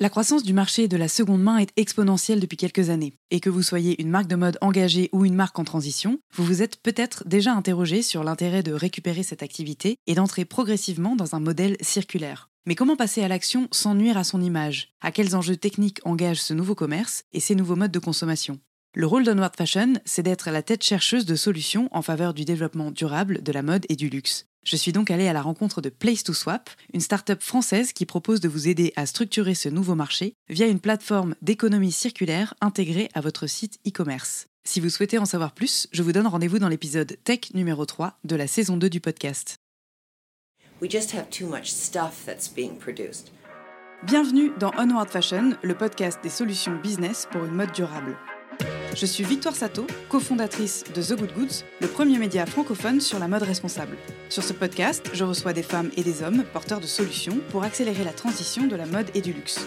La croissance du marché de la seconde main est exponentielle depuis quelques années. Et que vous soyez une marque de mode engagée ou une marque en transition, vous vous êtes peut-être déjà interrogé sur l'intérêt de récupérer cette activité et d'entrer progressivement dans un modèle circulaire. Mais comment passer à l'action sans nuire à son image? À quels enjeux techniques engage ce nouveau commerce et ces nouveaux modes de consommation? Le rôle d'Onward Fashion, c'est d'être la tête chercheuse de solutions en faveur du développement durable de la mode et du luxe. Je suis donc allée à la rencontre de Place to Swap, une start-up française qui propose de vous aider à structurer ce nouveau marché via une plateforme d'économie circulaire intégrée à votre site e-commerce. Si vous souhaitez en savoir plus, je vous donne rendez-vous dans l'épisode Tech numéro 3 de la saison 2 du podcast. Bienvenue dans Onward Fashion, le podcast des solutions business pour une mode durable. Je suis Victoire Sato, cofondatrice de The Good Goods, le premier média francophone sur la mode responsable. Sur ce podcast, je reçois des femmes et des hommes porteurs de solutions pour accélérer la transition de la mode et du luxe.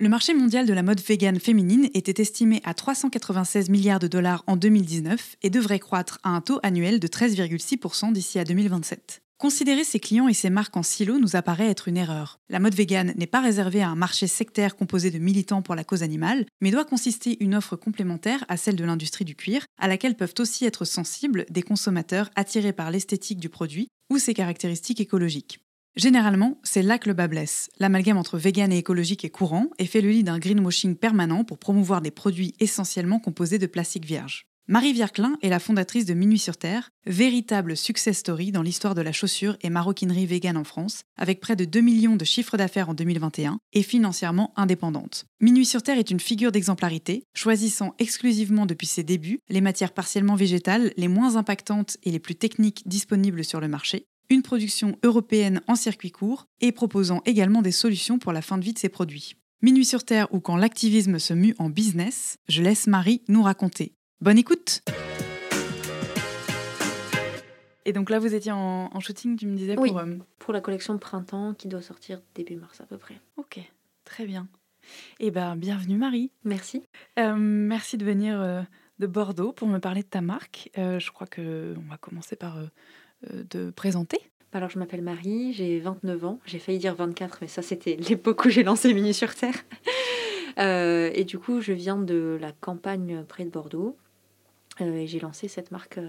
Le marché mondial de la mode vegan féminine était estimé à 396 milliards de dollars en 2019 et devrait croître à un taux annuel de 13,6% d'ici à 2027. Considérer ses clients et ses marques en silo nous apparaît être une erreur. La mode vegan n'est pas réservée à un marché sectaire composé de militants pour la cause animale, mais doit consister une offre complémentaire à celle de l'industrie du cuir, à laquelle peuvent aussi être sensibles des consommateurs attirés par l'esthétique du produit ou ses caractéristiques écologiques. Généralement, c'est là que le bas blesse. L'amalgame entre vegan et écologique est courant et fait le lit d'un greenwashing permanent pour promouvoir des produits essentiellement composés de plastique vierge. Marie Vierclin est la fondatrice de Minuit sur Terre, véritable success story dans l'histoire de la chaussure et maroquinerie vegan en France, avec près de 2 millions de chiffres d'affaires en 2021 et financièrement indépendante. Minuit sur Terre est une figure d'exemplarité, choisissant exclusivement depuis ses débuts les matières partiellement végétales les moins impactantes et les plus techniques disponibles sur le marché, une production européenne en circuit court et proposant également des solutions pour la fin de vie de ses produits. Minuit sur Terre ou quand l'activisme se mue en business, je laisse Marie nous raconter. Bonne écoute Et donc là, vous étiez en, shooting, tu me disais, pour... Euh, pour la collection printemps qui doit sortir début mars à peu près. Ok, très bien. Eh bien, bienvenue Marie. Merci. Euh, merci de venir euh, de Bordeaux pour me parler de ta marque. je crois qu'on va commencer par de présenter alors, je m'appelle Marie, j'ai 29 ans. J'ai failli dire 24, mais ça, c'était l'époque où j'ai lancé Mini sur Terre. Euh, et du coup, je viens de la campagne près de Bordeaux. Euh, et j'ai lancé cette marque,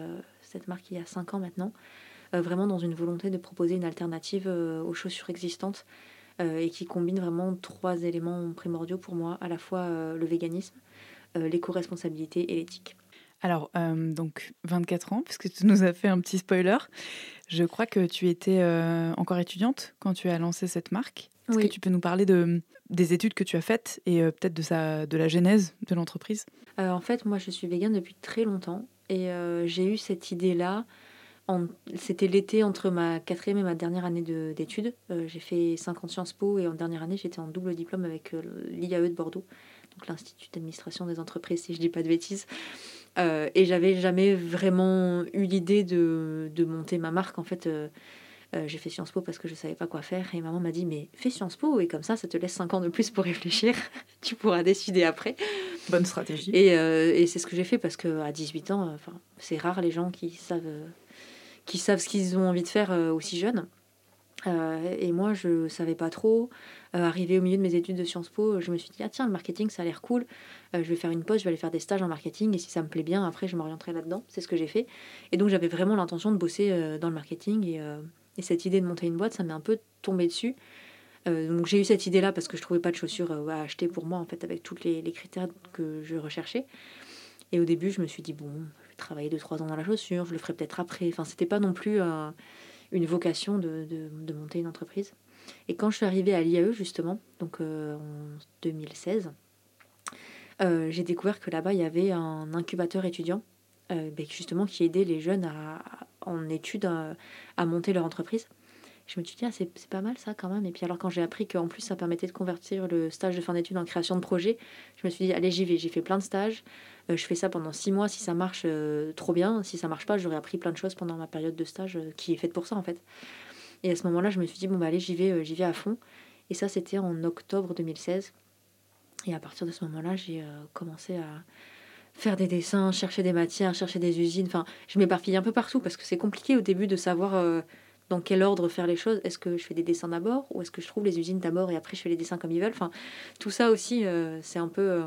cette marque il y a 5 ans maintenant, vraiment dans une volonté de proposer une alternative aux chaussures existantes et qui combine vraiment trois éléments primordiaux pour moi, à la fois le véganisme, l'éco-responsabilité et l'éthique. Alors, euh, donc 24 ans, puisque tu nous as fait un petit spoiler. Je crois que tu étais euh, encore étudiante quand tu as lancé cette marque. Est-ce que tu peux nous parler de, des études que tu as faites et euh, peut-être de, sa, de la genèse de l'entreprise? En fait, moi, je suis végane depuis très longtemps et j'ai eu cette idée-là. C'était l'été entre ma quatrième et ma dernière année d'études. j'ai fait 50 Sciences Po et en dernière année, j'étais en double diplôme avec l'IAE de Bordeaux, donc l'Institut d'administration des entreprises, si je ne dis pas de bêtises. Euh, et j'avais jamais vraiment eu l'idée de, de, monter ma marque. En fait, euh, euh, j'ai fait Sciences Po parce que je savais pas quoi faire. Et maman m'a dit Mais fais Sciences Po et comme ça, ça te laisse 5 ans de plus pour réfléchir. tu pourras décider après. Bonne stratégie. Et, et c'est ce que j'ai fait parce qu'à 18 ans, c'est rare les gens qui savent, qui savent ce qu'ils ont envie de faire aussi jeunes. Et moi, je savais pas trop. Euh, arrivé au milieu de mes études de Sciences Po, je me suis dit, ah tiens, le marketing, ça a l'air cool. Euh, je vais faire une pause, je vais aller faire des stages en marketing. Et si ça me plaît bien, après, je m'orienterai là-dedans. C'est ce que j'ai fait. Et donc, j'avais vraiment l'intention de bosser euh, dans le marketing. Et, et, cette idée de monter une boîte, ça m'est un peu tombé dessus. donc, j'ai eu cette idée-là parce que je trouvais pas de chaussures à acheter pour moi, en fait, avec tous les, les, critères que je recherchais. Et au début, je me suis dit, bon, je vais travailler 2-3 ans dans la chaussure, je le ferai peut-être après. Enfin, c'était pas non plus une vocation de, de, monter une entreprise. Et quand je suis arrivée à l'IAE, justement, donc euh, en 2016, euh, j'ai découvert que là-bas, il y avait un incubateur étudiant, euh, ben, justement, qui aidait les jeunes en études à, monter leur entreprise. Je me suis dit, ah, c'est pas mal ça quand même. Et puis alors quand j'ai appris qu'en plus ça permettait de convertir le stage de fin d'études en création de projet, je me suis dit, allez, j'y vais. J'ai fait plein de stages. Euh, je fais ça pendant six mois. Si ça marche, euh, trop bien. Si ça marche pas, j'aurais appris plein de choses pendant ma période de stage euh, qui est faite pour ça en fait. Et à ce moment-là, je me suis dit, bon, bah allez, j'y vais, j'y vais à fond. Et ça, c'était en octobre 2016. Et à partir de ce moment-là, j'ai commencé à faire des dessins, chercher des matières, chercher des usines. Enfin, je m'éparpille un peu partout parce que c'est compliqué au début de savoir dans quel ordre faire les choses? Est-ce que je fais des dessins d'abord ou est-ce que je trouve les usines d'abord et après je fais les dessins comme ils veulent? Enfin, tout ça aussi, c'est un peu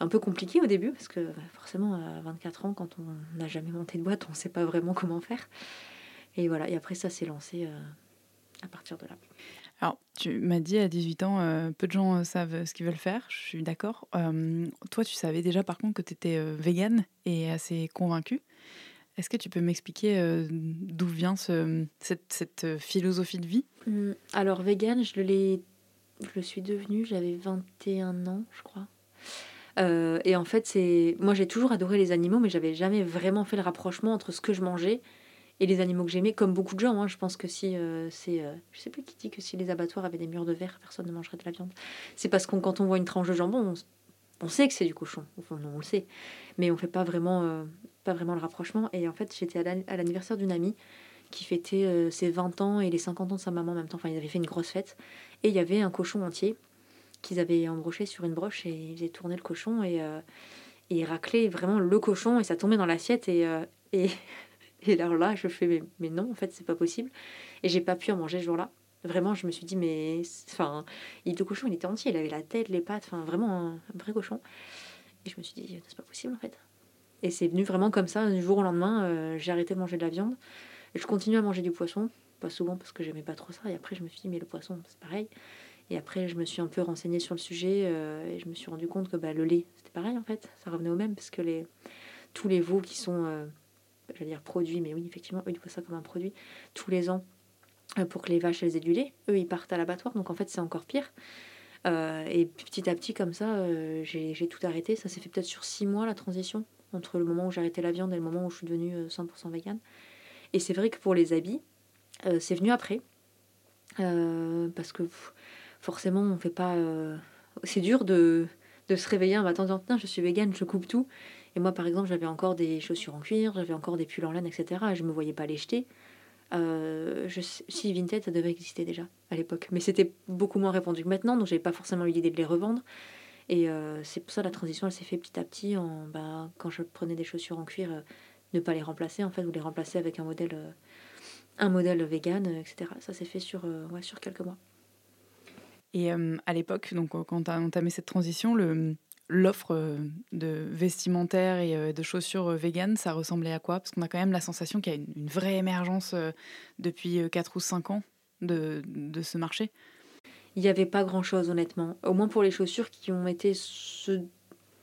un peu compliqué au début parce que bah, forcément à 24 ans quand on n'a jamais monté de boîte on ne sait pas vraiment comment faire. Et voilà. Et après ça s'est lancé euh, à partir de là. Alors tu m'as dit à 18 ans euh, peu de gens euh, savent ce qu'ils veulent faire. Je suis d'accord. Toi tu savais déjà par contre que tu étais végane et assez convaincu est-ce que tu peux m'expliquer d'où vient ce, cette, cette, philosophie de vie? Mmh, alors végane je le suis devenue j'avais 21 ans je crois euh, et en fait, c'est moi j'ai toujours adoré les animaux, mais j'avais jamais vraiment fait le rapprochement entre ce que je mangeais et les animaux que j'aimais, comme beaucoup de gens. Hein. Je pense que si euh, c'est, euh, je sais plus qui dit que si les abattoirs avaient des murs de verre, personne ne mangerait de la viande. C'est parce qu'on quand on voit une tranche de jambon, on, sait que c'est du cochon. Enfin, non, on le sait, mais on fait pas vraiment, pas vraiment le rapprochement. Et en fait, j'étais à l'anniversaire d'une amie qui fêtait ses 20 ans et les 50 ans de sa maman en même temps. Enfin, ils avaient fait une grosse fête et il y avait un cochon entier qu'ils avaient embroché sur une broche et ils avaient tourné le cochon et, euh, ils raclaient vraiment le cochon et ça tombait dans l'assiette et, euh, et, et alors là je fais mais, mais non en fait c'est pas possible et j'ai pas pu en manger ce jour-là vraiment je me suis dit mais enfin le cochon il était entier il avait la tête les pattes enfin vraiment un, vrai cochon. Et je me suis dit c'est pas possible en fait. Et c'est venu vraiment comme ça du jour au lendemain euh, j'ai arrêté de manger de la viande. Et je continue à manger du poisson pas souvent parce que j'aimais pas trop ça. Et après je me suis dit mais le poisson c'est pareil. Et après, je me suis un peu renseignée sur le sujet euh, et je me suis rendu compte que bah, le lait, c'était pareil en fait, ça revenait au même parce que les, tous les veaux qui sont, euh, j'allais dire produits, mais oui, effectivement, eux ils voient ça comme un produit tous les ans euh, pour que les vaches elles aient du lait. Eux ils partent à l'abattoir, donc en fait c'est encore pire. et petit à petit, comme ça, j'ai tout arrêté. Ça s'est fait peut-être sur six mois la transition entre le moment où j'ai arrêté la viande et le moment où je suis devenue 100% vegan. Et c'est vrai que pour les habits, c'est venu après. parce que forcément, on fait pas. Euh, c'est dur de, de, se réveiller en attendant, je suis végane, je coupe tout. Et moi, par exemple, j'avais encore des chaussures en cuir, j'avais encore des pulls en laine, etc. Et je me voyais pas les jeter. Euh, je, si Vinted, ça devait exister déjà à l'époque, mais c'était beaucoup moins répandu que maintenant, donc j'avais pas forcément eu l'idée de les revendre. Et euh, c'est pour ça la transition, elle s'est fait petit à petit. En, bah, quand je prenais des chaussures en cuir, ne pas les remplacer en fait, ou les remplacer avec un modèle, un modèle vegan, etc. Ça s'est fait sur, ouais, sur quelques mois. Et à l'époque, donc quand as entamé cette transition, l'offre de vestimentaire et de chaussures véganes, ça ressemblait à quoi? Parce qu'on a quand même la sensation qu'il y a une, vraie émergence depuis 4 ou 5 ans de, ce marché. Il n'y avait pas grand-chose, honnêtement. Au moins pour les chaussures qui ont été ceux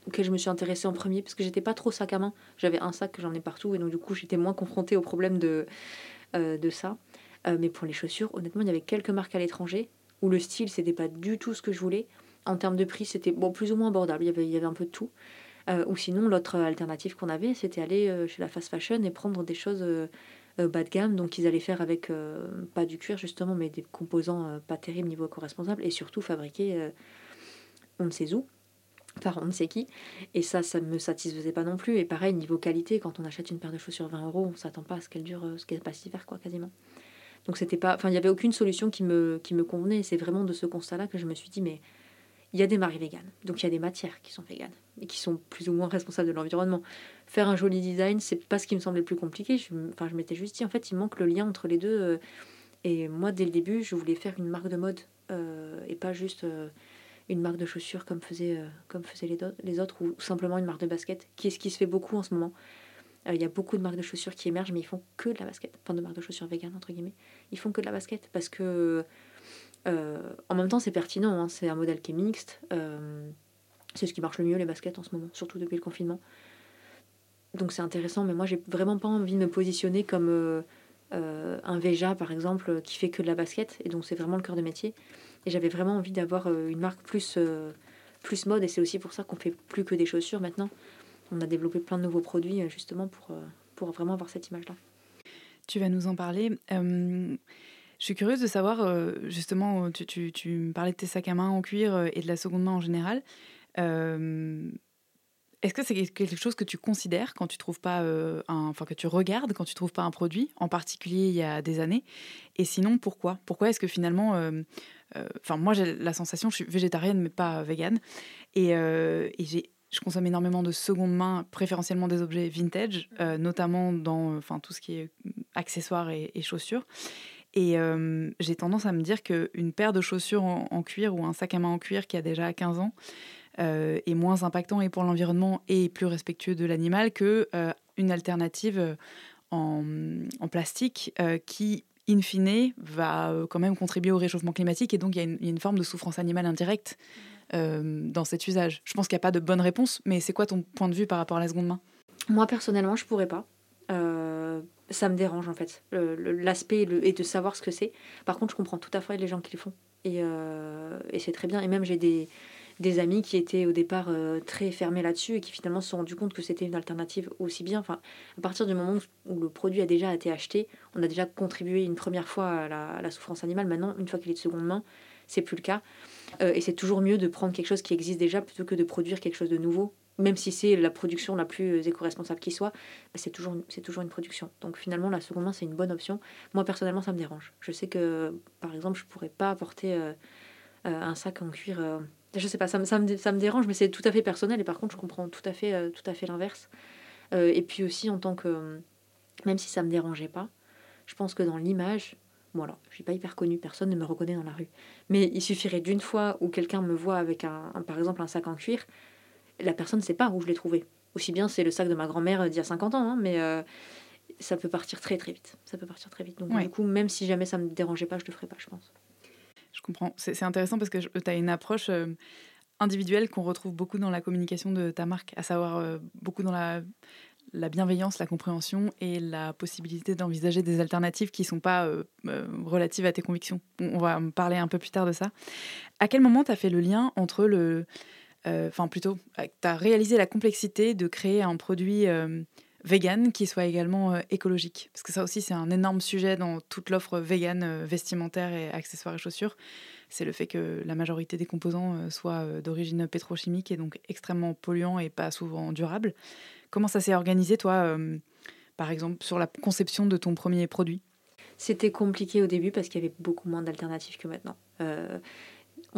auxquels je me suis intéressée en premier, parce que j'étais pas trop sac à main. J'avais un sac que j'en ai partout, et donc du coup j'étais moins confrontée au problème de, de ça. mais pour les chaussures, honnêtement, il y avait quelques marques à l'étranger où le style, c'était pas du tout ce que je voulais. En termes de prix, c'était bon, plus ou moins abordable, il y avait, il y avait un peu de tout. Euh, ou sinon, l'autre alternative qu'on avait, c'était aller euh, chez la fast fashion et prendre des choses euh, bas de gamme. Donc, ils allaient faire avec pas du cuir, justement, mais des composants pas terribles niveau éco-responsable et surtout fabriqués on ne sait où par on ne sait qui. Et ça, ça me satisfaisait pas non plus. Et pareil, niveau qualité, quand on achète une paire de chaussures 20 euros, on s'attend pas à ce qu'elle dure, ce qu'elle passe l'hiver, quoi, quasiment. Donc c'était pas, enfin il n'y avait aucune solution qui me, qui me convenait. C'est vraiment de ce constat-là que je me suis dit mais il y a des marques véganes, donc il y a des matières qui sont véganes et qui sont plus ou moins responsables de l'environnement. Faire un joli design, c'est pas ce qui me semblait le plus compliqué. Je, enfin je m'étais juste dit en fait il manque le lien entre les deux. Euh, et moi dès le début je voulais faire une marque de mode euh, et pas juste euh, une marque de chaussures comme faisaient, comme faisaient les, autres ou simplement une marque de basket, qui est ce qui se fait beaucoup en ce moment. Il y a beaucoup de marques de chaussures qui émergent, mais ils font que de la basket. Enfin, de marques de chaussures vegan, entre guillemets. Ils font que de la basket parce que, euh, en même temps, c'est pertinent. Hein. c'est un modèle qui est mixte. Euh, c'est ce qui marche le mieux, les baskets, en ce moment, surtout depuis le confinement. Donc c'est intéressant, mais moi, j'ai vraiment pas envie de me positionner comme un Veja, par exemple, qui fait que de la basket. Et donc, c'est vraiment le cœur de métier. Et j'avais vraiment envie d'avoir une marque plus, plus mode. Et c'est aussi pour ça qu'on fait plus que des chaussures maintenant on a développé plein de nouveaux produits euh, justement pour, euh, pour vraiment avoir cette image-là. Tu vas nous en parler. Je suis curieuse de savoir, euh, justement, tu, tu, tu, me parlais de tes sacs à main en cuir euh, et de la seconde main en général. Euh, est-ce que c'est quelque chose que tu considères quand tu trouves pas un, enfin que tu regardes quand tu trouves pas un produit, en particulier il y a des années? Et sinon, pourquoi? Pourquoi est-ce que finalement, enfin moi j'ai la sensation, je suis végétarienne mais pas végane, et, et j'ai je consomme énormément de seconde main, préférentiellement des objets vintage, notamment dans tout ce qui est accessoires et chaussures. Et euh, j'ai tendance à me dire qu'une paire de chaussures en, cuir ou un sac à main en cuir qui a déjà 15 ans euh, est moins impactant et pour l'environnement et plus respectueux de l'animal que euh, une alternative en, en plastique qui, in fine, va quand même contribuer au réchauffement climatique. Et donc il y, a une forme de souffrance animale indirecte dans cet usage. Je pense qu'il n'y a pas de bonne réponse, mais c'est quoi ton point de vue par rapport à la seconde main? Moi personnellement, je pourrais pas ça me dérange en fait. L'aspect et, de savoir ce que c'est. Par contre, je comprends tout à fait les gens qui le font. Et, euh, c'est très bien. Et même j'ai des, des amis qui étaient au départ euh, très fermés là-dessus et qui finalement se sont rendus compte que c'était une alternative aussi bien. Enfin, à partir du moment où le produit a déjà été acheté, on a déjà contribué une première fois à la, souffrance animale. Maintenant, une fois qu'il est de seconde main, c'est plus le cas. Euh, et c'est toujours mieux de prendre quelque chose qui existe déjà plutôt que de produire quelque chose de nouveau même si c'est la production la plus éco-responsable qui soit, bah, c'est toujours, toujours une production. Donc finalement, la seconde main, c'est une bonne option. Moi, personnellement, ça me dérange. Je sais que, par exemple, je pourrais pas apporter euh, euh, un sac en cuir. Euh, je sais pas, ça me, ça, me, ça me dérange, mais c'est tout à fait personnel. Et par contre, je comprends tout à fait, tout à fait l'inverse. et puis aussi, en tant que... Même si ça me dérangeait pas, je pense que dans l'image, Bon alors, je suis pas hyper connue, personne ne me reconnaît dans la rue. Mais il suffirait d'une fois où quelqu'un me voit avec un, par exemple un sac en cuir, la personne ne sait pas où je l'ai trouvé. Aussi bien c'est le sac de ma grand-mère d'il y a 50 ans, hein, mais euh, ça peut partir très très vite. Ça peut partir très vite. Donc du coup, même si jamais ça me dérangeait pas, je le ferais pas, je pense. Je comprends. C'est intéressant parce que tu as une approche euh, individuelle qu'on retrouve beaucoup dans la communication de ta marque, à savoir euh, beaucoup dans la, la bienveillance, la compréhension et la possibilité d'envisager des alternatives qui ne sont pas relatives à tes convictions. On va me parler un peu plus tard de ça. À quel moment tu as fait le lien entre le, euh, enfin plutôt, euh, tu as réalisé la complexité de créer un produit euh, vegan qui soit également écologique. Parce que ça aussi, c'est un énorme sujet dans toute l'offre vegan vestimentaire et accessoires et chaussures. C'est le fait que la majorité des composants soient d'origine pétrochimique et donc extrêmement polluants et pas souvent durables. Comment ça s'est organisé, toi, par exemple, sur la conception de ton premier produit? C'était compliqué au début parce qu'il y avait beaucoup moins d'alternatives que maintenant.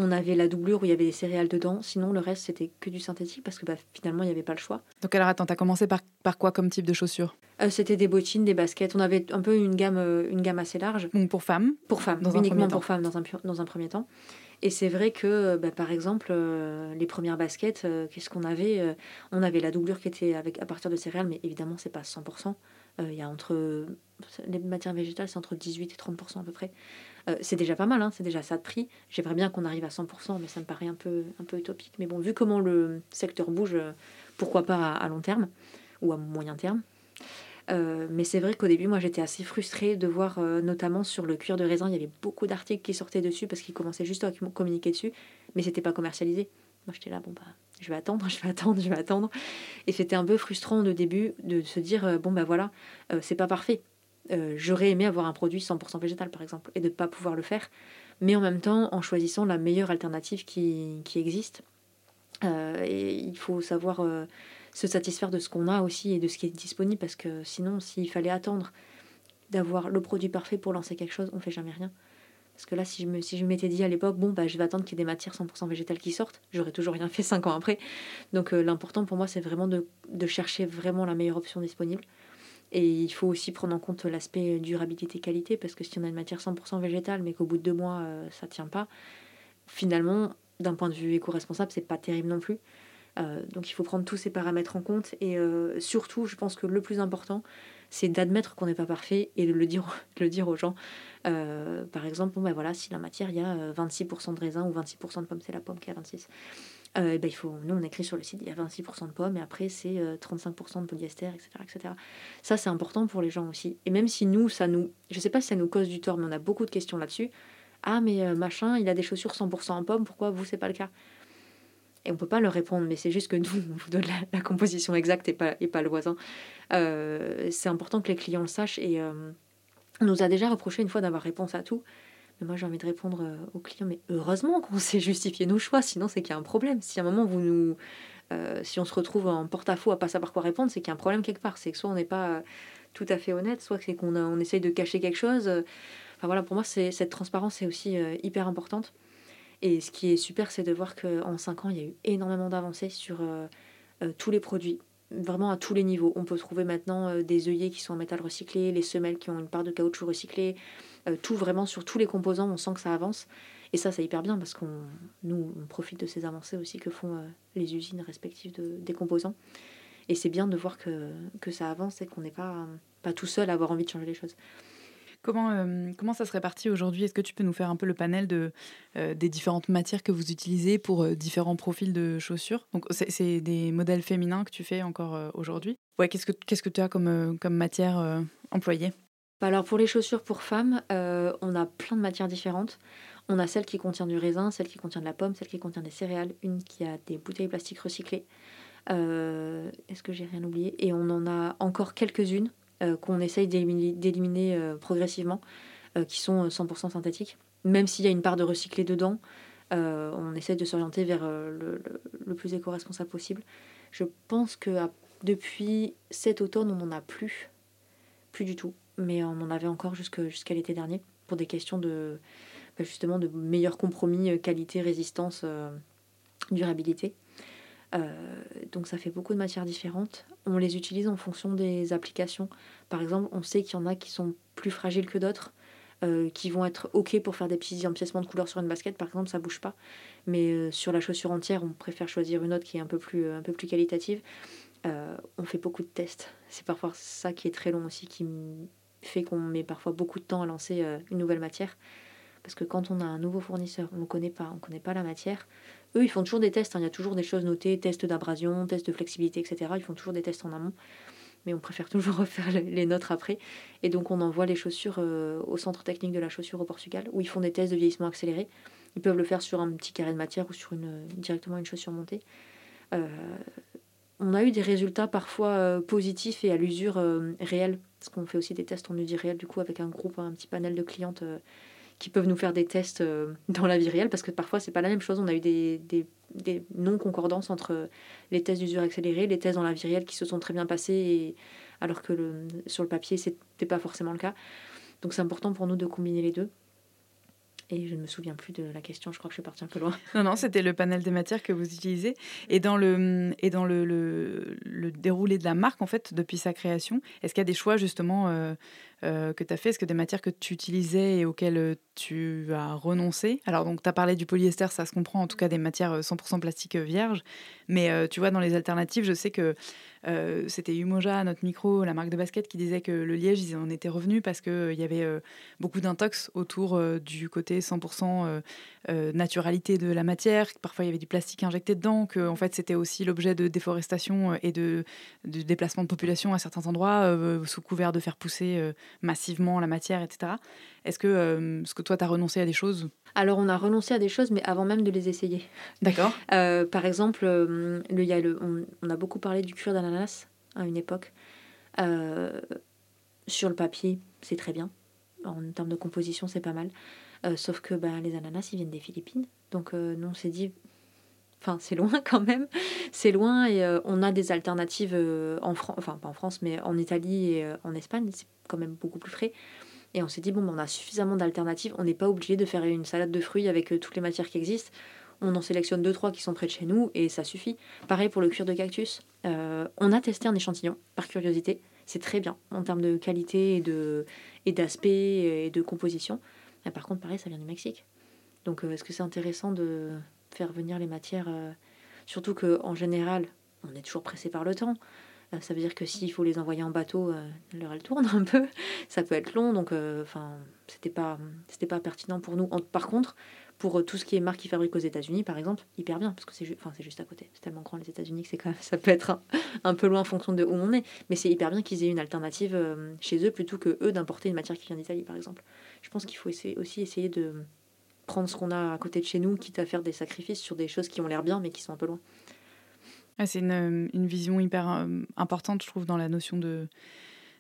On avait la doublure où il y avait des céréales dedans. Sinon, le reste, c'était que du synthétique parce que bah, finalement, il n'y avait pas le choix. Donc, alors attends, tu as commencé par, par quoi comme type de chaussures? Euh, C'était des bottines, des baskets. On avait un peu une gamme, euh, une gamme assez large. Donc, pour femmes? Pour femmes, dans uniquement pour femmes dans un, dans un premier temps. Et c'est vrai que, euh, bah, par exemple, les premières baskets, qu'est-ce qu'on avait On avait la doublure qui était avec, à partir de céréales, mais évidemment, c'est pas 100%. Il y a entre. Les matières végétales, c'est entre 18 et 30% à peu près. Euh, c'est déjà pas mal, hein, c'est déjà ça de prix. J'aimerais bien qu'on arrive à 100%, mais ça me paraît un peu, un peu utopique. Mais bon, vu comment le secteur bouge, euh, pourquoi pas à, long terme ou à moyen terme. Euh, mais c'est vrai qu'au début, moi, j'étais assez frustrée de voir, notamment sur le cuir de raisin, il y avait beaucoup d'articles qui sortaient dessus parce qu'ils commençaient juste à communiquer dessus, mais c'était pas commercialisé. Moi, j'étais là, bon, bah, je vais attendre, je vais attendre, je vais attendre. Et c'était un peu frustrant au début de se dire, bon, bah voilà, c'est pas parfait. Euh, j'aurais aimé avoir un produit 100% végétal, par exemple, et de ne pas pouvoir le faire, mais en même temps en choisissant la meilleure alternative qui, qui existe. Euh, et il faut savoir euh, se satisfaire de ce qu'on a aussi et de ce qui est disponible, parce que sinon, s'il fallait attendre d'avoir le produit parfait pour lancer quelque chose, on fait jamais rien. Parce que là, si je si m'étais dit à l'époque, bon, bah, je vais attendre qu'il y ait des matières 100% végétales qui sortent, j'aurais toujours rien fait cinq ans après. Donc l'important pour moi, c'est vraiment de, de, chercher vraiment la meilleure option disponible. Et il faut aussi prendre en compte l'aspect durabilité-qualité, parce que si on a une matière 100% végétale, mais qu'au bout de deux mois, euh, ça ne tient pas, finalement, d'un point de vue éco-responsable, c'est pas terrible non plus. Euh, donc il faut prendre tous ces paramètres en compte. Et euh, surtout, je pense que le plus important, c'est d'admettre qu'on n'est pas parfait et de le dire, le dire aux gens. par exemple, bon, ben voilà, si la matière, il y a 26% de raisin ou 26% de pomme, c'est la pomme qui a 26%. Ben, il faut, nous, on écrit sur le site, il y a 26% de pommes, et après, c'est 35% euh, de polyester, etc., etc. Ça, c'est important pour les gens aussi. Et même si nous, ça nous. Je sais pas si ça nous cause du tort, mais on a beaucoup de questions là-dessus. Ah, mais euh, machin, il a des chaussures 100% en pommes, pourquoi vous, c'est pas le cas? Et on peut pas leur répondre, mais c'est juste que nous, on vous donne la, composition exacte et pas, et pas le voisin. c'est important que les clients le sachent et. On nous a déjà reproché une fois d'avoir réponse à tout. Moi, j'ai envie de répondre euh, aux clients, mais heureusement qu'on sait justifier nos choix, sinon c'est qu'il y a un problème. Si à un moment, vous nous, euh, si on se retrouve en porte-à-faux à pas savoir quoi répondre, c'est qu'il y a un problème quelque part. C'est que soit on n'est pas euh, tout à fait honnête, soit c'est qu'on on essaye de cacher quelque chose. Enfin voilà, pour moi, c'est, cette transparence est aussi hyper importante. Et ce qui est super, c'est de voir qu'en 5 ans, il y a eu énormément d'avancées sur tous les produits, vraiment à tous les niveaux. On peut trouver maintenant des œillets qui sont en métal recyclé, les semelles qui ont une part de caoutchouc recyclé, euh, tout vraiment sur tous les composants, on sent que ça avance. Et ça, c'est hyper bien parce qu'on nous, profite de ces avancées aussi que font euh, les usines respectives de, des composants. Et c'est bien de voir que, que ça avance et qu'on n'est pas, pas tout seul à avoir envie de changer les choses. Comment, euh, comment ça se répartit aujourd'hui? Est-ce que tu peux nous faire un peu le panel de, des différentes matières que vous utilisez pour différents profils de chaussures? Donc, c'est des modèles féminins que tu fais encore aujourd'hui Ouais, qu'est-ce que, qu'est-ce que tu as comme, comme matière employée? Alors pour les chaussures pour femmes, euh, on a plein de matières différentes. On a celle qui contient du raisin, celle qui contient de la pomme, celle qui contient des céréales, une qui a des bouteilles plastiques recyclées. Euh, est-ce que j'ai rien oublié? Et on en a encore quelques-unes euh, qu'on essaye d'éliminer progressivement, qui sont 100% synthétiques. Même s'il y a une part de recyclé dedans, on essaie de s'orienter vers le, le, plus éco-responsable possible. Je pense que depuis cet automne, on n'en a plus. Plus du tout mais on en avait encore jusqu'à l'été dernier pour des questions de bah, justement de meilleur compromis euh, qualité, résistance, euh, durabilité. Euh, donc ça fait beaucoup de matières différentes. On les utilise en fonction des applications. Par exemple, on sait qu'il y en a qui sont plus fragiles que d'autres, qui vont être ok pour faire des petits empiècements de couleurs sur une basket. Par exemple, ça bouge pas. Mais sur la chaussure entière, on préfère choisir une autre qui est un peu plus, un peu plus qualitative. on fait beaucoup de tests. C'est parfois ça qui est très long aussi, qui fait qu'on met parfois beaucoup de temps à lancer euh, une nouvelle matière. Parce que quand on a un nouveau fournisseur, on ne connaît pas, la matière. Eux, ils font toujours des tests, hein. il y a toujours des choses notées, tests d'abrasion, tests de flexibilité, etc. Ils font toujours des tests en amont. Mais on préfère toujours refaire les nôtres après. Et donc on envoie les chaussures euh, au centre technique de la chaussure au Portugal, où ils font des tests de vieillissement accéléré. Ils peuvent le faire sur un petit carré de matière ou sur une, directement une chaussure montée. Euh, on a eu des résultats parfois positifs et à l'usure réelle parce qu'on fait aussi des tests en vie réelle, du coup, avec un groupe, un petit panel de clientes euh, qui peuvent nous faire des tests euh, dans la vie réelle, parce que parfois, c'est pas la même chose. On a eu des, non-concordances entre les tests d'usure accélérée, les tests dans la vie réelle qui se sont très bien passés, alors que sur le papier, c'était pas forcément le cas. Donc, c'est important pour nous de combiner les deux. Et je ne me souviens plus de la question, je crois que je suis partie un peu loin. Non, non, c'était le panel des matières que vous utilisez. Et dans le, déroulé de la marque, en fait, depuis sa création, est-ce qu'il y a des choix justement euh, euh, que tu as fait? Est-ce que des matières que tu utilisais et auxquelles euh, tu as renoncé? Alors, donc, tu as parlé du polyester, ça se comprend, en tout cas des matières 100% euh, plastique vierge. Mais tu vois, dans les alternatives, je sais que c'était Umoja, notre micro, la marque de basket, qui disait que le liège, ils en étaient revenus parce qu'il y avait beaucoup d'intox autour du côté 100% naturalité de la matière. Parfois, il y avait du plastique injecté dedans, que en fait, c'était aussi l'objet de déforestation et de, de, déplacement de population à certains endroits, sous couvert de faire pousser massivement la matière, etc. Est-ce que, euh, ce que toi, tu as renoncé à des choses? Alors, on a renoncé à des choses, mais avant même de les essayer. D'accord. Euh, par exemple, euh, le, y a le, on, a beaucoup parlé du cuir d'ananas à une époque. sur le papier, c'est très bien. En termes de composition, c'est pas mal. sauf que bah, les ananas, ils viennent des Philippines. Donc, nous, on s'est dit, Enfin, c'est loin quand même. C'est loin et on a des alternatives en France, enfin pas en France, mais en Italie et en Espagne quand même beaucoup plus frais. Et on s'est dit, bon, ben, on a suffisamment d'alternatives, on n'est pas obligé de faire une salade de fruits avec euh, toutes les matières qui existent. On en sélectionne deux trois qui sont près de chez nous et ça suffit. Pareil pour le cuir de cactus. Euh, on a testé un échantillon par curiosité. C'est très bien en termes de qualité et et d'aspect et de composition. par contre, pareil, ça vient du Mexique. Donc, euh, est-ce que c'est intéressant de faire venir les matières Surtout que en général, on est toujours pressé par le temps. Euh, ça veut dire que s'il faut les envoyer en bateau, euh, l'heure elle tourne un peu. Ça peut être long, donc euh, enfin c'était pas c'était pas pertinent pour nous. par contre, pour tout ce qui est marque qui fabrique aux États-Unis, par exemple, hyper bien parce que c'est c'est juste à côté. C'est tellement grand les États-Unis que c'est quand même ça peut être un, peu loin en fonction de où on est, mais c'est hyper bien qu'ils aient une alternative chez eux plutôt que eux d'importer une matière qui vient d'Italie, par exemple. Je pense qu'il faut essayer, aussi essayer de prendre ce qu'on a à côté de chez nous, quitte à faire des sacrifices sur des choses qui ont l'air bien mais qui sont un peu loin. C'est une, une, vision hyper euh, importante, je trouve, dans la notion de,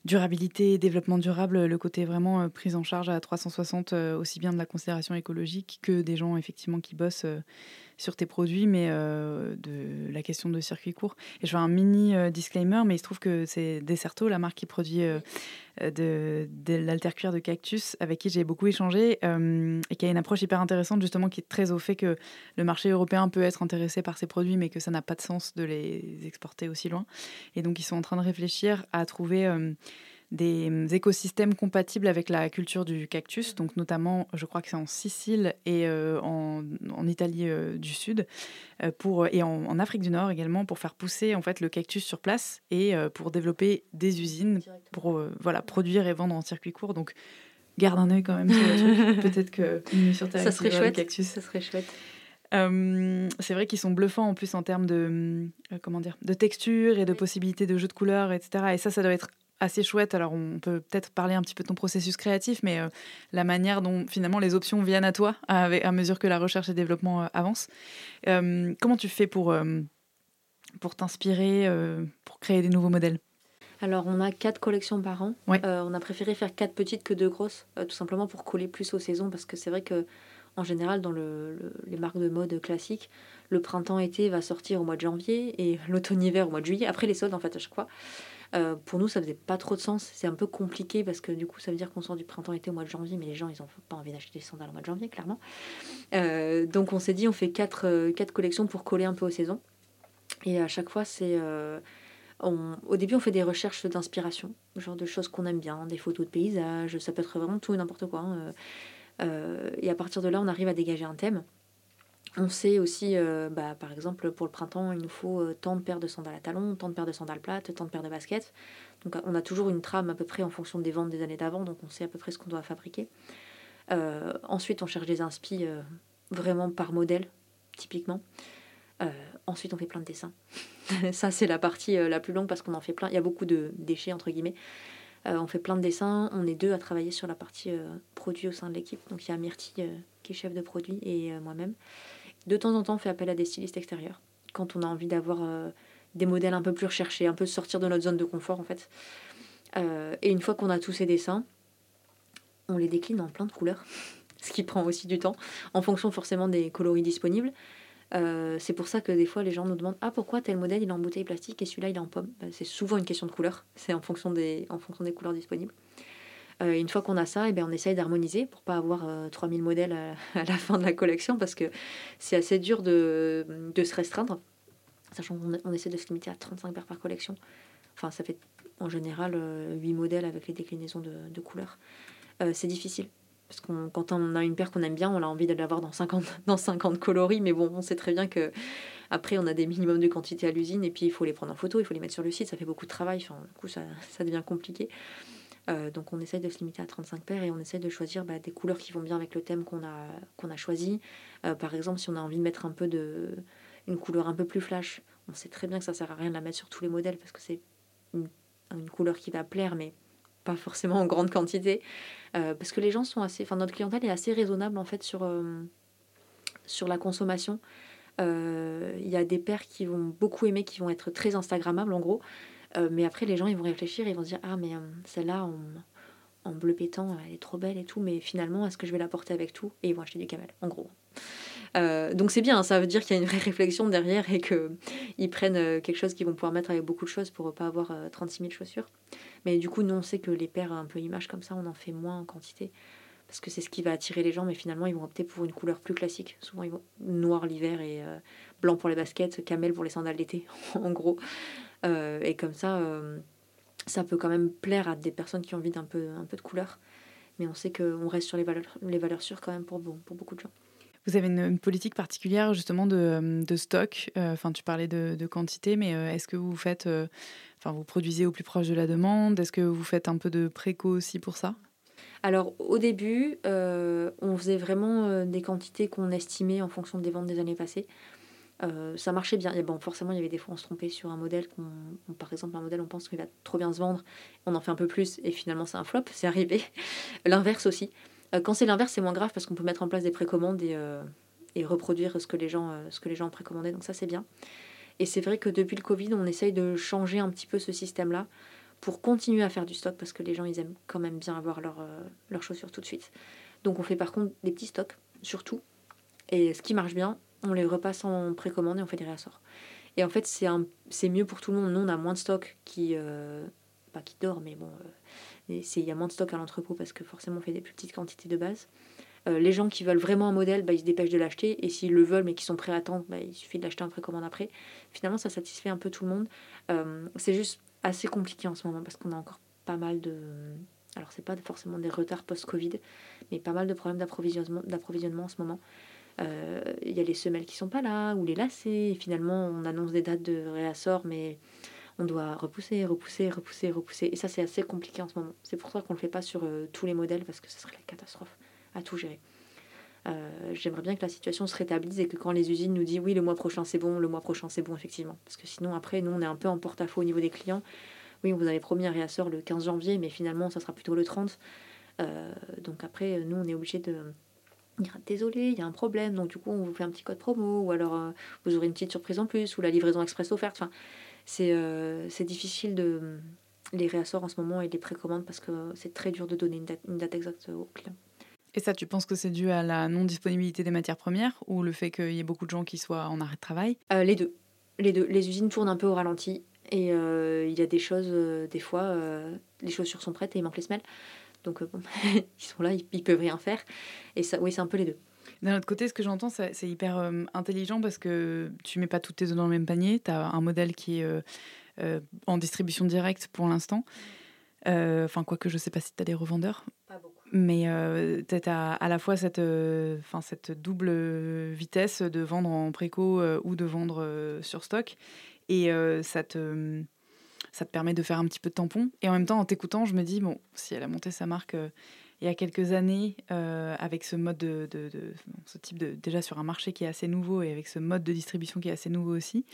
durabilité, développement durable, le côté vraiment prise en charge à 360, aussi bien de la considération écologique que des gens effectivement qui bossent sur tes produits, mais euh, de la question de circuit court. Et je fais un mini euh, disclaimer, mais il se trouve que c'est Deserto, la marque qui produit euh, de, de l'altercuir de cactus, avec qui j'ai beaucoup échangé, et qui a une approche hyper intéressante, justement, qui est très au fait que le marché européen peut être intéressé par ces produits, mais que ça n'a pas de sens de les exporter aussi loin. Et donc, ils sont en train de réfléchir à trouver des hum, écosystèmes compatibles avec la culture du cactus, donc notamment, je crois que c'est en Sicile et euh, en, Italie euh, du Sud, euh, pour, et en, Afrique du Nord également, pour faire pousser en fait le cactus sur place et pour développer des usines pour voilà, produire et vendre en circuit court. Donc, garde un œil quand même sur Peut-être que sur ta ça serait chouette. Cactus. Ça serait chouette. c'est vrai qu'ils sont bluffants en plus en termes de comment dire de texture et de possibilités de jeu de couleurs, etc. Et ça, ça doit être assez chouette. Alors, on peut peut-être parler un petit peu de ton processus créatif, mais euh, la manière dont finalement les options viennent à toi à, mesure que la recherche et développement euh, avancent. Euh, comment tu fais pour, pour t'inspirer, pour créer des nouveaux modèles? Alors, on a quatre collections par an. on a préféré faire quatre petites que deux grosses, tout simplement pour coller plus aux saisons, parce que c'est vrai que en général, dans les marques de mode classiques, le printemps-été va sortir au mois de janvier et l'automne-hiver au mois de juillet, après les soldes en fait à chaque fois. Euh, pour nous, ça faisait pas trop de sens. C'est un peu compliqué parce que du coup, ça veut dire qu'on sort du printemps-été au mois de janvier, mais les gens, ils ont pas envie d'acheter des sandales au mois de janvier, clairement. Euh, donc, on s'est dit, on fait quatre, euh, quatre collections pour coller un peu aux saisons. Et à chaque fois, c'est. au début, on fait des recherches d'inspiration, genre de choses qu'on aime bien, des photos de paysages, ça peut être vraiment tout et n'importe quoi. Hein. et à partir de là, on arrive à dégager un thème. On sait aussi, euh, bah, par exemple, pour le printemps, il nous faut euh, tant de paires de sandales à talons, tant de paires de sandales plates, tant de paires de baskets. Donc on a toujours une trame à peu près en fonction des ventes des années d'avant, donc on sait à peu près ce qu'on doit fabriquer. Euh, ensuite, on cherche des inspi vraiment par modèle, typiquement. ensuite, on fait plein de dessins. Ça, c'est la partie la plus longue parce qu'on en fait plein. Il y a beaucoup de déchets, entre guillemets. on fait plein de dessins. On est deux à travailler sur la partie produit au sein de l'équipe. Donc il y a Myrtille qui est chef de produit et moi-même. De temps en temps, on fait appel à des stylistes extérieurs quand on a envie d'avoir euh, des modèles un peu plus recherchés, un peu sortir de notre zone de confort en fait. Euh, et une fois qu'on a tous ces dessins, on les décline en plein de couleurs, ce qui prend aussi du temps, en fonction forcément des coloris disponibles. Euh, c'est pour ça que des fois les gens nous demandent Ah, pourquoi tel modèle il est en bouteille plastique et celui-là il est en pomme? Ben, C'est souvent une question de couleur, c'est en, fonction des, en fonction des couleurs disponibles. Euh, une fois qu'on a ça, et eh bien, on essaye d'harmoniser pour pas avoir 3000 euh, modèles à, la fin de la collection parce que c'est assez dur de, de se restreindre, sachant qu'on on essaie de se limiter à 35 paires par collection. Enfin, ça fait en général 8 euh, modèles avec les déclinaisons de, de couleurs. c'est difficile. Parce que quand on a une paire qu'on aime bien, on a envie de l'avoir dans 50, dans 50 coloris, mais bon, on sait très bien que après on a des minimums de quantité à l'usine et puis il faut les prendre en photo, il faut les mettre sur le site, ça fait beaucoup de travail, enfin, du coup ça, ça devient compliqué. Euh, donc on essaye de se limiter à 35 paires et on essaye de choisir bah, des couleurs qui vont bien avec le thème qu'on a, a choisi. Euh, par exemple, si on a envie de mettre un peu de une couleur un peu plus flash, on sait très bien que ça sert à rien de la mettre sur tous les modèles parce que c'est une, couleur qui va plaire, mais pas forcément en grande quantité. Euh, parce que les gens sont assez, enfin notre clientèle est assez raisonnable en fait sur sur la consommation. Il y a des paires qui vont beaucoup aimer, qui vont être très instagrammables en gros. Euh, mais après, les gens, ils vont réfléchir, ils vont se dire Ah, mais euh, celle-là, en, bleu pétant, elle est trop belle et tout, mais finalement, est-ce que je vais la porter avec tout? Et ils vont acheter du camel, en gros. Euh, donc c'est bien, ça veut dire qu'il y a une vraie réflexion derrière et qu'ils prennent quelque chose qu'ils vont pouvoir mettre avec beaucoup de choses pour ne pas avoir 36 000 chaussures. Mais du coup, nous, on sait que les paires un peu images comme ça, on en fait moins en quantité parce que c'est ce qui va attirer les gens, mais finalement, ils vont opter pour une couleur plus classique. Souvent, ils vont noir l'hiver et blanc pour les baskets, camel pour les sandales d'été, en gros. Euh, et comme ça, euh, ça peut quand même plaire à des personnes qui ont envie d'un peu, un peu de couleur. Mais on sait qu'on reste sur les valeurs, les valeurs sûres quand même pour, pour beaucoup de gens. Vous avez une, politique particulière justement de, de stock. Euh, enfin, tu parlais de, de quantité, mais est-ce que vous faites, enfin, vous produisez au plus proche de la demande? Est-ce que vous faites un peu de préco aussi pour ça? Alors au début, on faisait vraiment des quantités qu'on estimait en fonction des ventes des années passées. Euh, ça marchait bien. Et bon, forcément, il y avait des fois, on se trompait sur un modèle. par exemple, un modèle, on pense qu'il va trop bien se vendre. On en fait un peu plus et finalement, c'est un flop. C'est arrivé. l'inverse aussi. Euh, quand c'est l'inverse, c'est moins grave parce qu'on peut mettre en place des précommandes et, euh, et reproduire ce que, les gens, ce que les gens ont précommandé. Donc, ça, c'est bien. Et c'est vrai que depuis le Covid, on essaye de changer un petit peu ce système-là pour continuer à faire du stock parce que les gens ils aiment quand même bien avoir leur, leurs chaussures tout de suite. Donc on fait par contre des petits stocks, surtout. Et ce qui marche bien, on les repasse en précommande et on fait des réassorts. Et en fait, c'est, mieux pour tout le monde. Nous, on a moins de stock qui. Euh, pas qui dort, mais bon. Euh, il y a moins de stock à l'entrepôt parce que forcément, on fait des plus petites quantités de base. Euh, les gens qui veulent vraiment un modèle, bah, ils se dépêchent de l'acheter. Et s'ils le veulent, mais qui sont prêts à attendre, bah, il suffit de l'acheter en précommande après. Finalement, ça satisfait un peu tout le monde. c'est juste assez compliqué en ce moment parce qu'on a encore pas mal de. Alors, c'est pas forcément des retards post-Covid, mais pas mal de problèmes d'approvisionnement en ce moment. Euh, il y a les semelles qui sont pas là, ou les lacets. Et finalement, on annonce des dates de réassort, mais on doit repousser, repousser, repousser, repousser. Et ça, c'est assez compliqué en ce moment. C'est pour ça qu'on ne le fait pas sur euh, tous les modèles, parce que ce serait la catastrophe à tout gérer. Euh, j'aimerais bien que la situation se rétablisse et que quand les usines nous disent oui, le mois prochain c'est bon, le mois prochain c'est bon, effectivement. Parce que sinon, après, nous, on est un peu en porte-à-faux au niveau des clients. Oui, on vous avait promis un réassort le 15 janvier, mais finalement, ça sera plutôt le 30. donc après, nous, on est obligé de désolé, il y a un problème, donc du coup on vous fait un petit code promo, ou alors euh, vous aurez une petite surprise en plus, ou la livraison express offerte. Enfin, c'est euh, difficile de les réassorts en ce moment et les précommandes parce que c'est très dur de donner une date, une date exacte aux clients. Et ça, tu penses que c'est dû à la non-disponibilité des matières premières ou le fait qu'il y ait beaucoup de gens qui soient en arrêt de travail? Euh, Les deux. Les deux. Les usines tournent un peu au ralenti et il y a des choses, des fois, les chaussures sont prêtes et il manque les semelles. Donc, euh, bon, ils sont là, ils, peuvent rien faire. Et ça, oui, c'est un peu les deux. D'un autre côté, ce que j'entends, c'est hyper euh, intelligent parce que tu mets pas toutes tes œufs dans le même panier. Tu as un modèle qui est euh, en distribution directe pour l'instant. Enfin, quoique je sais pas si tu as des revendeurs. Pas beaucoup. Mais tu as à la fois cette, enfin cette double vitesse de vendre en préco ou de vendre sur stock. Et ça te ça te permet de faire un petit peu de tampon. Et en même temps, en t'écoutant, je me dis, bon, si elle a monté sa marque euh, il y a quelques années, euh, avec ce mode de, de, ce type de, déjà sur un marché qui est assez nouveau et avec ce mode de distribution qui est assez nouveau aussi,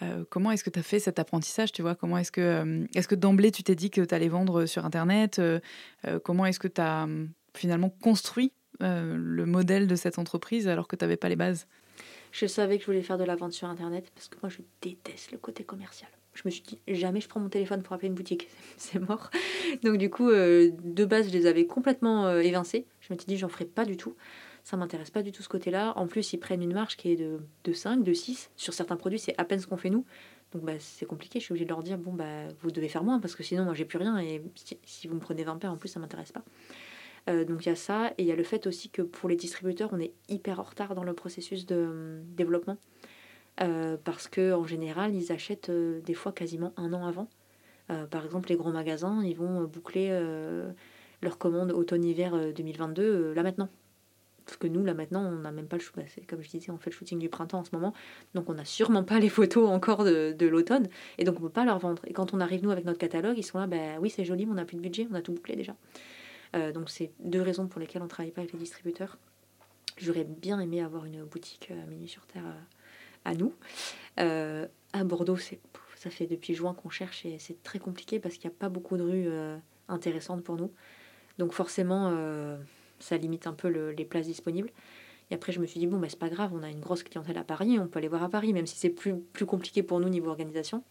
euh, comment est-ce que tu as fait cet apprentissage, tu vois? Comment est-ce que, est-ce que d'emblée tu t'es dit que tu allais vendre sur Internet Comment est-ce que tu as finalement construit le modèle de cette entreprise alors que tu n'avais pas les bases? Je savais que je voulais faire de la vente sur Internet parce que moi je déteste le côté commercial je me suis dit jamais je prends mon téléphone pour appeler une boutique, c'est mort. Donc du coup, euh, de base, je les avais complètement euh, évincés. Je me suis dit j'en ferai pas du tout. Ça m'intéresse pas du tout ce côté-là. En plus, ils prennent une marge qui est de, de 5, de 6. Sur certains produits, c'est à peine ce qu'on fait nous. Donc bah, c'est compliqué. Je suis obligée de leur dire bon bah vous devez faire moins parce que sinon moi j'ai plus rien et si, vous me prenez 20 paires en plus ça m'intéresse pas. Euh, donc il y a ça et il y a le fait aussi que pour les distributeurs on est hyper en retard dans le processus de développement. Euh, parce que en général, ils achètent euh, des fois quasiment un an avant. Euh, par exemple, les gros magasins, ils vont boucler leur commande automne-hiver 2022 là maintenant. Parce que nous, là maintenant, on n'a même pas le shoot. Bah, comme je disais, on fait le shooting du printemps en ce moment. Donc on n'a sûrement pas les photos encore de, de l'automne. Et donc on ne peut pas leur vendre. Et quand on arrive, nous, avec notre catalogue, ils sont là, bah oui, c'est joli, mais on n'a plus de budget, on a tout bouclé déjà. donc c'est deux raisons pour lesquelles on ne travaille pas avec les distributeurs. J'aurais bien aimé avoir une boutique à Minuit sur Terre à nous. Euh, à Bordeaux, ça fait depuis juin qu'on cherche et c'est très compliqué parce qu'il n'y a pas beaucoup de rues euh, intéressantes pour nous. Donc forcément, euh, ça limite un peu les places disponibles. Et après, je me suis dit, bon, bah, c'est pas grave, on a une grosse clientèle à Paris, on peut aller voir à Paris, même si c'est plus, plus compliqué pour nous niveau organisation.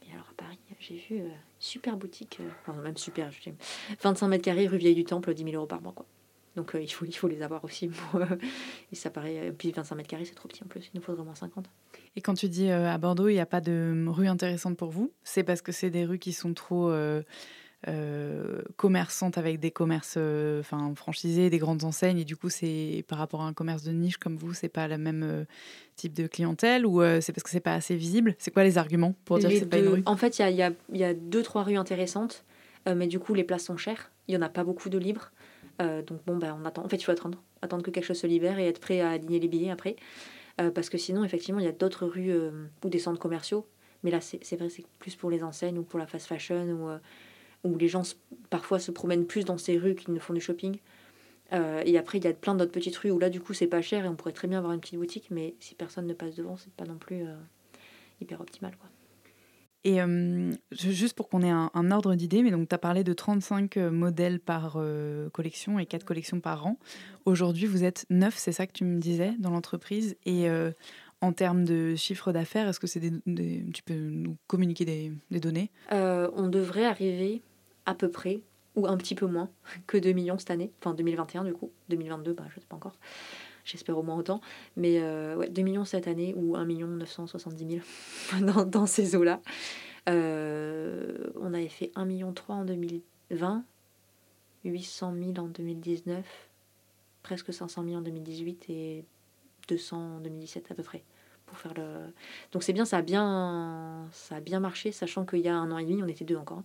Mais alors à Paris, j'ai vu super boutique, enfin même super, 25 mètres carrés, rue Vieille du Temple, 10 000 euros par mois. Quoi. Donc euh, il, faut, il faut les avoir aussi. Pour, euh, et ça paraît. Euh, puis 25 mètres carrés, c'est trop petit en plus. Il nous faudrait moins 50. Et quand tu dis à Bordeaux, il n'y a pas de rue intéressante pour vous, c'est parce que c'est des rues qui sont trop commerçantes avec des commerces enfin franchisés, des grandes enseignes. Et du coup, c'est par rapport à un commerce de niche comme vous, c'est pas le même type de clientèle ou c'est parce que c'est pas assez visible? C'est quoi les arguments pour dire que c'est pas une rue? En fait, il y a, y, a, y a deux, trois rues intéressantes, mais du coup, les places sont chères. Il n'y en a pas beaucoup de libres. Euh, donc bon, ben, on attend. En fait, il faut attendre. Attendre que quelque chose se libère et être prêt à aligner les billets après. Euh, parce que sinon, effectivement, il y a d'autres rues euh, ou des centres commerciaux. Mais là, c'est vrai, c'est plus pour les enseignes ou pour la fast fashion ou où les gens parfois se promènent plus dans ces rues qu'ils ne font du shopping. et après, il y a plein d'autres petites rues où là, du coup, c'est pas cher et on pourrait très bien avoir une petite boutique, mais si personne ne passe devant, c'est pas non plus hyper optimal. Quoi. Et juste pour qu'on ait un, ordre d'idée, mais donc tu as parlé de 35 modèles par collection et 4 collections par an. Aujourd'hui, vous êtes 9, c'est ça que tu me disais, dans l'entreprise. Et En termes de chiffre d'affaires, est-ce que c'est des, tu peux nous communiquer des, des données? On devrait arriver à peu près, ou un petit peu moins, que 2 millions cette année. Enfin 2021 du coup. 2022, bah, je ne sais pas encore. J'espère au moins autant. Mais ouais, 2 millions cette année ou 1 million 970 000 dans, ces eaux-là. on avait fait 1 million 3 en 2020, 800 000 en 2019, presque 500 000 en 2018 et 200 en 2017 à peu près. Donc c'est bien, ça a bien, ça a bien marché, sachant qu'il y a un an et demi, on était deux encore.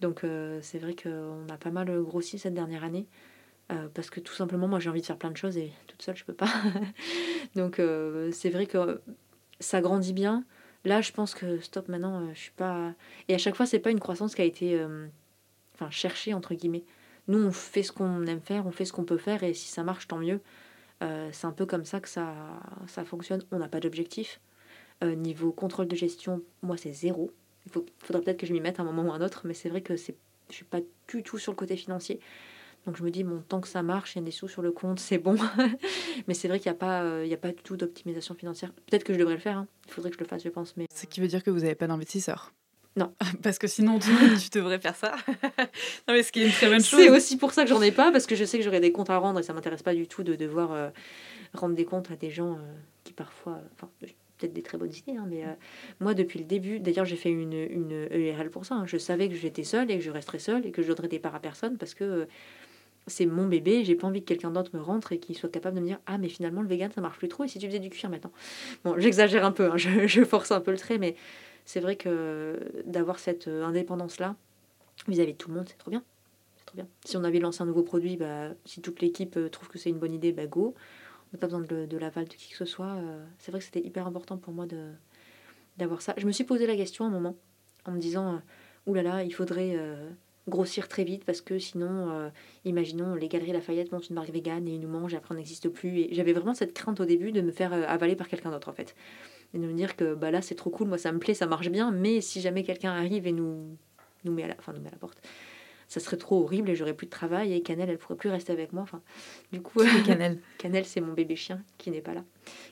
Donc euh, c'est vrai qu'on a pas mal grossi cette dernière année. Euh, parce que tout simplement, moi j'ai envie de faire plein de choses et toute seule je peux pas. Donc euh, c'est vrai que ça grandit bien. Là, je pense que stop maintenant, je suis pas. Et à chaque fois, c'est pas une croissance qui a été enfin cherchée entre guillemets. Nous, on fait ce qu'on aime faire, on fait ce qu'on peut faire, et si ça marche, tant mieux. Euh, c'est un peu comme ça que ça, ça fonctionne. On n'a pas d'objectif. Euh, niveau contrôle de gestion, moi, c'est zéro. Il faudrait peut-être que je m'y mette à un moment ou à un autre, mais c'est vrai que c'est, je suis pas du tout sur le côté financier. Donc je me dis, bon, tant que ça marche, il y a des sous sur le compte, c'est bon. mais c'est vrai qu'il n'y a, pas, euh, il a pas du tout d'optimisation financière. Peut-être que je devrais le faire, hein. il faudrait que je le fasse, je pense. Mais... Ce qui veut dire que vous n'avez pas d'investisseur non. Parce que sinon, tu, tu devrais faire ça. non, mais ce qui est une très bonne chose. C'est aussi pour ça que j'en ai pas, parce que je sais que j'aurai des comptes à rendre et ça m'intéresse pas du tout de devoir euh, rendre des comptes à des gens euh, qui parfois. Enfin, peut-être des très bonnes idées, hein, mais euh, moi, depuis le début, d'ailleurs, j'ai fait une, une ERL pour ça. Hein. Je savais que j'étais seule et que je resterais seule et que je donnerais des parts à personne parce que c'est mon bébé, j'ai pas envie que quelqu'un d'autre me rentre et qu'il soit capable de me dire Ah, mais finalement, le vegan, ça marche plus trop et si tu faisais du cuir maintenant? Bon, j'exagère un peu, hein, je, force un peu le trait, mais c'est vrai que d'avoir cette euh, indépendance-là vis-à-vis de tout le monde, c'est trop bien. C'est trop bien. Si on avait lancé un nouveau produit, bah, si toute l'équipe euh, trouve que c'est une bonne idée, bah go. On n'a pas besoin de, l'aval de qui que ce soit. Euh. C'est vrai que c'était hyper important pour moi de, d'avoir ça. Je me suis posé la question un moment en me disant oulala, là là, il faudrait grossir très vite parce que sinon, imaginons, les Galeries Lafayette montent une marque végane et ils nous mangent et après on n'existe plus. Et j'avais vraiment cette crainte au début de me faire avaler par quelqu'un d'autre en fait et de me dire que bah là c'est trop cool, moi ça me plaît, ça marche bien, mais si jamais quelqu'un arrive et nous, nous, met à la, enfin, nous met à la porte, ça serait trop horrible et j'aurais plus de travail et Canel elle pourrait plus rester avec moi. Enfin, du coup, Canel, Canel c'est mon bébé chien qui n'est pas là,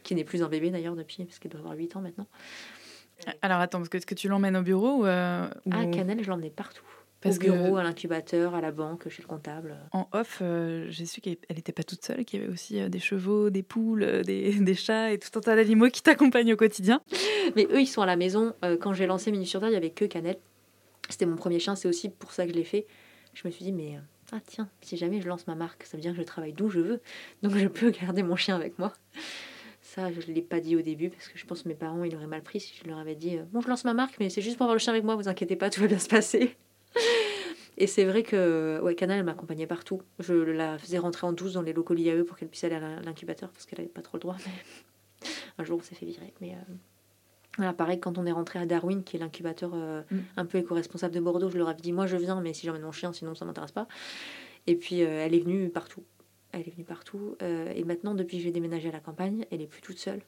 qui n'est plus un bébé d'ailleurs depuis parce qu'elle doit avoir 8 ans maintenant. Alors attends, parce que est-ce que tu l'emmènes au bureau ou, euh, Ah, Canel, je l'emmène partout. Parce au bureau, à l'incubateur, à la banque, chez le comptable. En off, euh, j'ai su qu'elle n'était pas toute seule, qu'il y avait aussi euh, des chevaux, des poules, euh, des, des, chats et tout un tas d'animaux qui t'accompagnent au quotidien. Mais eux, ils sont à la maison. quand j'ai lancé Mini sur Terre, il n'y avait que Canel. C'était mon premier chien, c'est aussi pour ça que je l'ai fait. Je me suis dit, mais ah tiens, si jamais je lance ma marque, ça veut dire que je travaille d'où je veux. Donc je peux garder mon chien avec moi. Ça, je ne l'ai pas dit au début parce que je pense que mes parents, ils auraient mal pris si je leur avais dit Bon, je lance ma marque, mais c'est juste pour avoir le chien avec moi, vous inquiétez pas, tout va bien se passer. Et c'est vrai que ouais, Canal, m'accompagnait partout. Je la faisais rentrer en douce dans les locaux l'IAE pour qu'elle puisse aller à l'incubateur parce qu'elle n'avait pas trop le droit. Mais un jour, on s'est fait virer. Mais euh, voilà, pareil, quand on est rentré à Darwin, qui est l'incubateur euh, mm. un peu éco-responsable de Bordeaux, je leur avais dit Moi, je viens, mais si j'emmène mon chien, sinon ça m'intéresse pas. Et puis, euh, elle est venue partout. Elle est venue partout. et maintenant, depuis que j'ai déménagé à la campagne, elle est plus toute seule.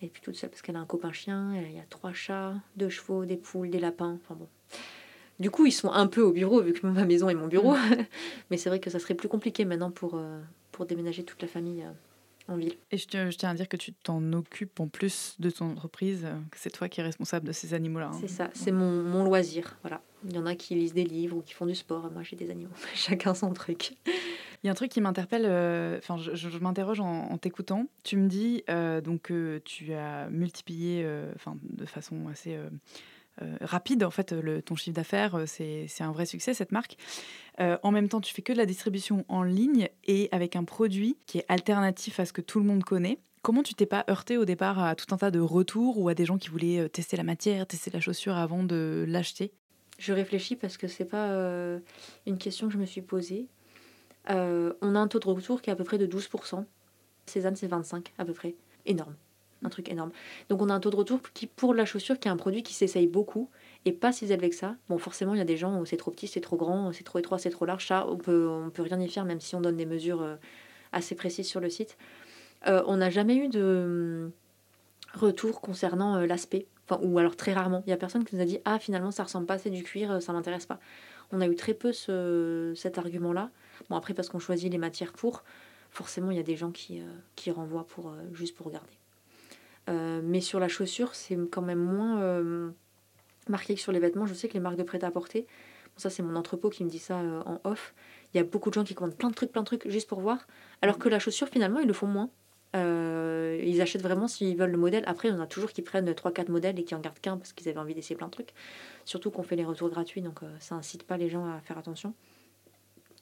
Elle est plus toute seule parce qu'elle a un copain chien, il y a trois chats, deux chevaux, des poules, des lapins. Enfin bon. Du coup, ils sont un peu au bureau, vu que ma maison est mon bureau. Mm. Mais c'est vrai que ça serait plus compliqué maintenant pour, euh, pour déménager toute la famille euh, en ville. Et je tiens, je tiens à dire que tu t'en occupes en plus de ton entreprise, euh, que c'est toi qui es responsable de ces animaux-là. Hein. C'est ça, c'est mon, mon, loisir. Voilà. Il y en a qui lisent des livres ou qui font du sport. Moi, j'ai des animaux. Chacun son truc. Il y a un truc qui m'interpelle, enfin, je, m'interroge en, t'écoutant. Tu me dis donc que tu as multiplié, enfin, de façon assez euh, rapide. En fait, le, ton chiffre d'affaires, euh, c'est un vrai succès, cette marque. Euh, en même temps, tu fais que de la distribution en ligne et avec un produit qui est alternatif à ce que tout le monde connaît. Comment tu t'es pas heurté au départ à tout un tas de retours ou à des gens qui voulaient tester la matière, tester la chaussure avant de l'acheter? Je réfléchis parce que c'est pas une question que je me suis posée. on a un taux de retour qui est à peu près de 12%. Cézanne, c'est 25 à peu près. Énorme un truc énorme. Donc on a un taux de retour qui, pour la chaussure, qui est un produit qui s'essaye beaucoup et pas si élevé que ça. Bon, forcément, il y a des gens où c'est trop petit, c'est trop grand, c'est trop étroit, c'est trop large. Ça, on peut, on peut rien y faire, même si on donne des mesures euh, assez précises sur le site. Euh, on n'a jamais eu de hum, retour concernant euh, l'aspect. Enfin, ou alors très rarement. Il y a personne qui nous a dit Ah, finalement, ça ressemble pas, c'est du cuir, ça m'intéresse pas. On a eu très peu ce, cet argument-là. Bon, après, parce qu'on choisit les matières pour, forcément, il y a des gens qui, qui renvoient pour, juste pour regarder. Mais sur la chaussure, c'est quand même moins marqué que sur les vêtements. Je sais que les marques de prêt-à-porter, ça c'est mon entrepôt qui me dit ça en off, il y a beaucoup de gens qui commandent plein de trucs, plein de trucs juste pour voir, alors que la chaussure, finalement, ils le font moins. Euh, ils achètent vraiment s'ils veulent le modèle. Après, on a toujours qui prennent 3-4 modèles et qui en gardent qu'un parce qu'ils avaient envie d'essayer plein de trucs. Surtout qu'on fait les retours gratuits, donc euh, ça incite pas les gens à faire attention.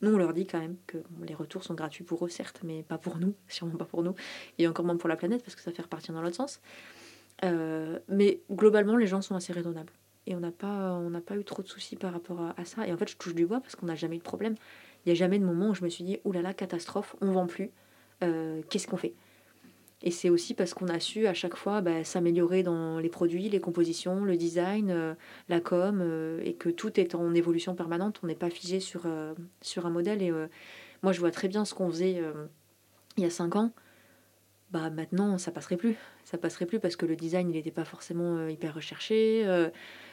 Nous, on leur dit quand même que les retours sont gratuits pour eux, certes, mais pas pour nous, sûrement pas pour nous, et encore moins pour la planète parce que ça fait repartir dans l'autre sens. Euh, mais globalement, les gens sont assez raisonnables. Et on n'a pas, pas eu trop de soucis par rapport à, ça. Et en fait, je touche du bois parce qu'on n'a jamais eu de problème. Il n'y a jamais de moment où je me suis dit, oulala, catastrophe, on vend plus, qu'est-ce qu'on fait? Et c'est aussi parce qu'on a su à chaque fois bah, s'améliorer dans les produits, les compositions, le design, euh, la com, euh, et que tout est en évolution permanente. On n'est pas figé sur, euh, sur un modèle. Et moi, je vois très bien ce qu'on faisait il y a cinq ans. Bah, maintenant, ça passerait plus. Ça passerait plus parce que le design, il n'était pas forcément hyper recherché.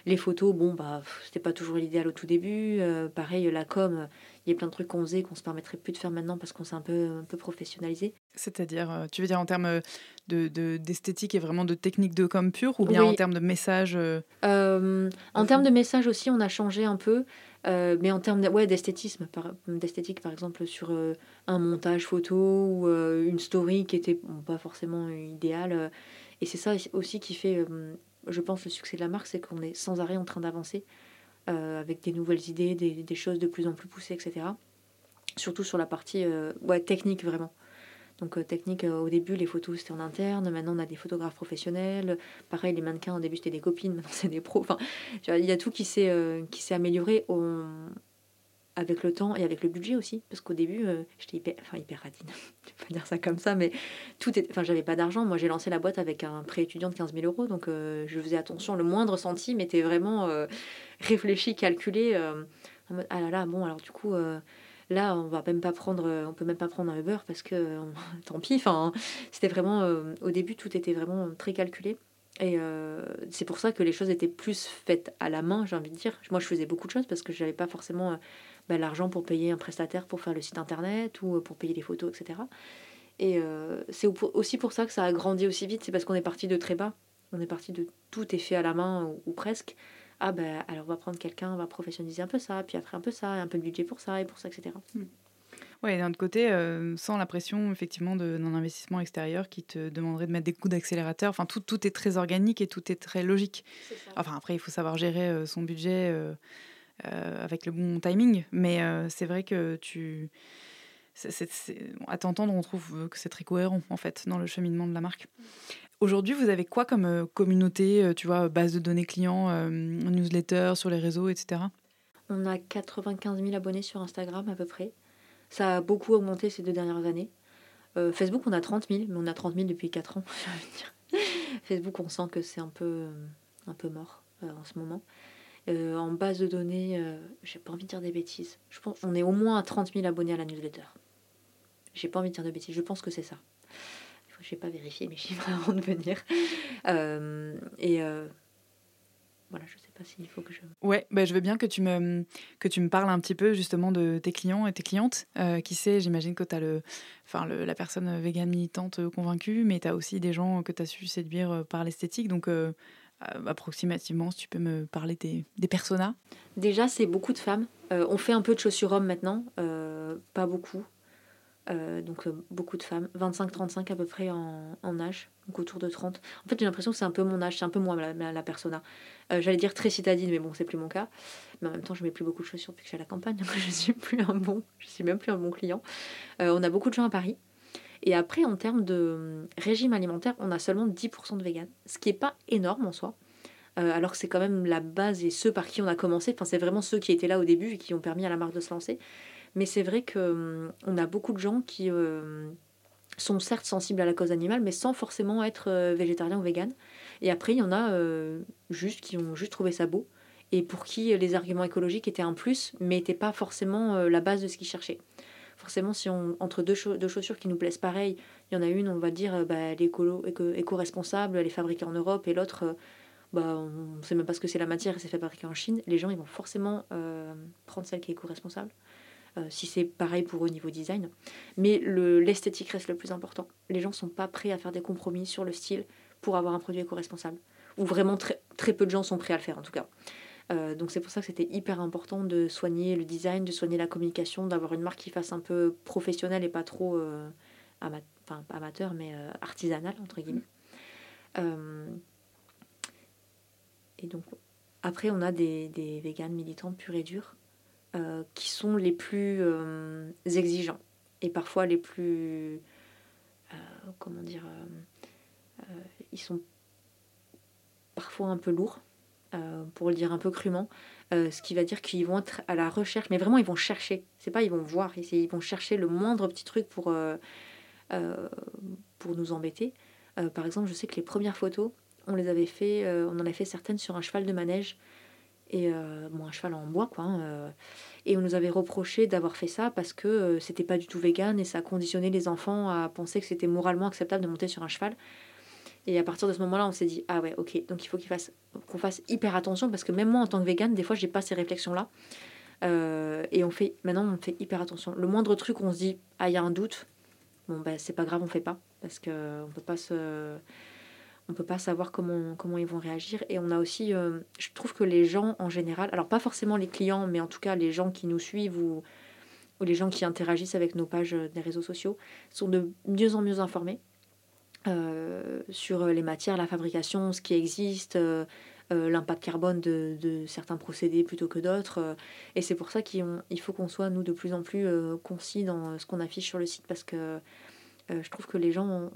les photos, bon, bah, c'était pas toujours l'idéal au tout début. pareil, la com, il y a plein de trucs qu'on faisait qu'on se permettrait plus de faire maintenant parce qu'on s'est un peu, un peu professionnalisé. C'est-à-dire, euh, tu veux dire en termes de, d'esthétique et vraiment de technique de com pure ou bien en termes de message euh, euh, En termes de message aussi, on a changé un peu. Mais en termes ouais, d'esthétique par exemple sur un montage photo ou une story qui était pas forcément idéale. et c'est ça aussi qui fait, je pense, le succès de la marque, c'est qu'on est sans arrêt en train d'avancer. Euh, avec des nouvelles idées, des, choses de plus en plus poussées, etc. Surtout sur la partie euh, ouais, technique vraiment. Donc euh, technique, au début les photos c'était en interne, maintenant on a des photographes professionnels. Pareil, les mannequins au début c'était des copines, maintenant c'est des pros. Enfin, il y a tout qui s'est s'est amélioré avec le temps et avec le budget aussi. Parce qu'au début, j'étais hyper, enfin, hyper radine, je vais pas dire ça comme ça, mais tout enfin, j'avais pas d'argent. Moi j'ai lancé la boîte avec un prêt étudiant de 15 000 euros, donc je faisais attention. Le moindre centime était vraiment réfléchi, calculé. Euh, en mode, ah là là, bon, alors du coup, euh, là, on va même pas prendre, on peut même pas prendre un Uber parce que tant pis. Enfin, c'était vraiment, euh, au début, tout était vraiment très calculé. Et c'est pour ça que les choses étaient plus faites à la main, j'ai envie de dire. Moi, je faisais beaucoup de choses parce que je n'avais pas forcément bah, l'argent pour payer un prestataire pour faire le site internet ou pour payer les photos, etc. Et c'est aussi pour ça que ça a grandi aussi vite. C'est parce qu'on est parti de très bas. On est parti de tout est fait à la main ou presque ah ben alors on va prendre quelqu'un, on va professionnaliser un peu ça, puis après un peu ça, un peu de budget pour ça et pour ça, etc. Hmm. Oui, d'un autre côté, euh, sans la pression effectivement d'un investissement extérieur qui te demanderait de mettre des coups d'accélérateur. Enfin, tout, tout est très organique et tout est très logique. Enfin, après, il faut savoir gérer euh, son budget euh, avec le bon timing. Mais c'est vrai que tu. à t'entendre, on trouve que c'est très cohérent en fait dans le cheminement de la marque. Aujourd'hui, vous avez quoi comme euh, communauté, euh, tu vois, base de données clients, euh, newsletter, sur les réseaux, etc. On a 95 000 abonnés sur Instagram à peu près. Ça a beaucoup augmenté ces deux dernières années. Facebook, on a 30 000, mais on a 30 000 depuis 4 ans. Facebook, on sent que c'est un peu, un peu mort en ce moment. en base de données, j'ai pas envie de dire des bêtises. Je pense on est au moins à 30 000 abonnés à la newsletter. J'ai pas envie de dire de bêtises, je pense que c'est ça je n'ai pas vérifié mes chiffres avant de venir. Euh, et euh, voilà, je ne sais pas s'il faut que je. Ouais, bah, je veux bien que tu, me, que tu me parles un petit peu justement de tes clients et tes clientes. Euh, qui sait, j'imagine que tu as le, enfin, le, la personne végane militante convaincue, mais tu as aussi des gens que tu as su séduire par l'esthétique. Donc, approximativement, si tu peux me parler des, des personas. Déjà, c'est beaucoup de femmes. on fait un peu de chaussures hommes maintenant, pas beaucoup. Euh, donc euh, beaucoup de femmes, 25-35 à peu près en, âge, donc autour de 30. En fait, j'ai l'impression que c'est un peu mon âge, c'est un peu moi la, persona. Euh, j'allais dire très citadine, mais bon, c'est plus mon cas. Mais en même temps, je mets plus beaucoup de chaussures depuis que je suis à la campagne, je suis plus un bon, je suis même plus un bon client. on a beaucoup de gens à Paris. Et après, en termes de régime alimentaire, on a seulement 10% de vegan, ce qui est pas énorme en soi. alors que c'est quand même la base et ceux par qui on a commencé. Enfin, c'est vraiment ceux qui étaient là au début et qui ont permis à la marque de se lancer. Mais c'est vrai qu'on hum, a beaucoup de gens qui euh, sont certes sensibles à la cause animale, mais sans forcément être euh, végétarien ou vegan. Et après, il y en a euh, juste qui ont juste trouvé ça beau et pour qui les arguments écologiques étaient un plus, mais n'étaient pas forcément la base de ce qu'ils cherchaient. Forcément, si on, entre deux, chaussures qui nous plaisent pareil, il y en a une, on va dire, bah, elle est écolo, éco-responsable, elle est fabriquée en Europe, et l'autre, bah, on ne sait même pas ce que c'est la matière et c'est fabriqué en Chine. Les gens, ils vont forcément prendre celle qui est éco-responsable. Euh, si c'est pareil pour au niveau design. Mais l'esthétique reste le plus important. Les gens sont pas prêts à faire des compromis sur le style pour avoir un produit éco-responsable. Ou vraiment très, très peu de gens sont prêts à le faire en tout cas. Euh, donc c'est pour ça que c'était hyper important de soigner le design, de soigner la communication, d'avoir une marque qui fasse un peu professionnelle et pas trop euh, amateur, mais euh, artisanale, entre guillemets. et donc après, on a des, des véganes militants purs et durs qui sont les plus exigeants et parfois les plus... comment dire Ils sont parfois un peu lourds euh, pour le dire un peu crûment, euh, ce qui va dire qu'ils vont être à la recherche, mais vraiment ils vont chercher, c'est pas ils vont voir, ils vont chercher le moindre petit truc pour, euh, pour nous embêter. par exemple, je sais que les premières photos, on les avait fait, on en a fait certaines sur un cheval de manège, et bon, un cheval en bois, quoi. Hein, et on nous avait reproché d'avoir fait ça parce que c'était pas du tout vegan et ça conditionnait les enfants à penser que c'était moralement acceptable de monter sur un cheval. Et à partir de ce moment-là, on s'est dit ah ouais, ok, donc il faut qu'il fasse, qu'on fasse hyper attention parce que même moi en tant que vegan, des fois, j'ai pas ces réflexions-là. Euh, et on fait maintenant, on fait hyper attention. Le moindre truc, on se dit ah il y a un doute, bon ben c'est pas grave, on fait pas parce que on peut pas se, on peut pas savoir comment comment ils vont réagir. Et on a aussi, euh, je trouve que les gens en général, alors pas forcément les clients, mais en tout cas les gens qui nous suivent ou les gens qui interagissent avec nos pages des réseaux sociaux sont de mieux en mieux informés. Euh, sur les matières, la fabrication, ce qui existe, euh, euh, l'impact carbone de, certains procédés plutôt que d'autres. et c'est pour ça qu'il faut qu'on soit, nous, de plus en plus concis dans ce qu'on affiche sur le site parce que je trouve que les gens, ont,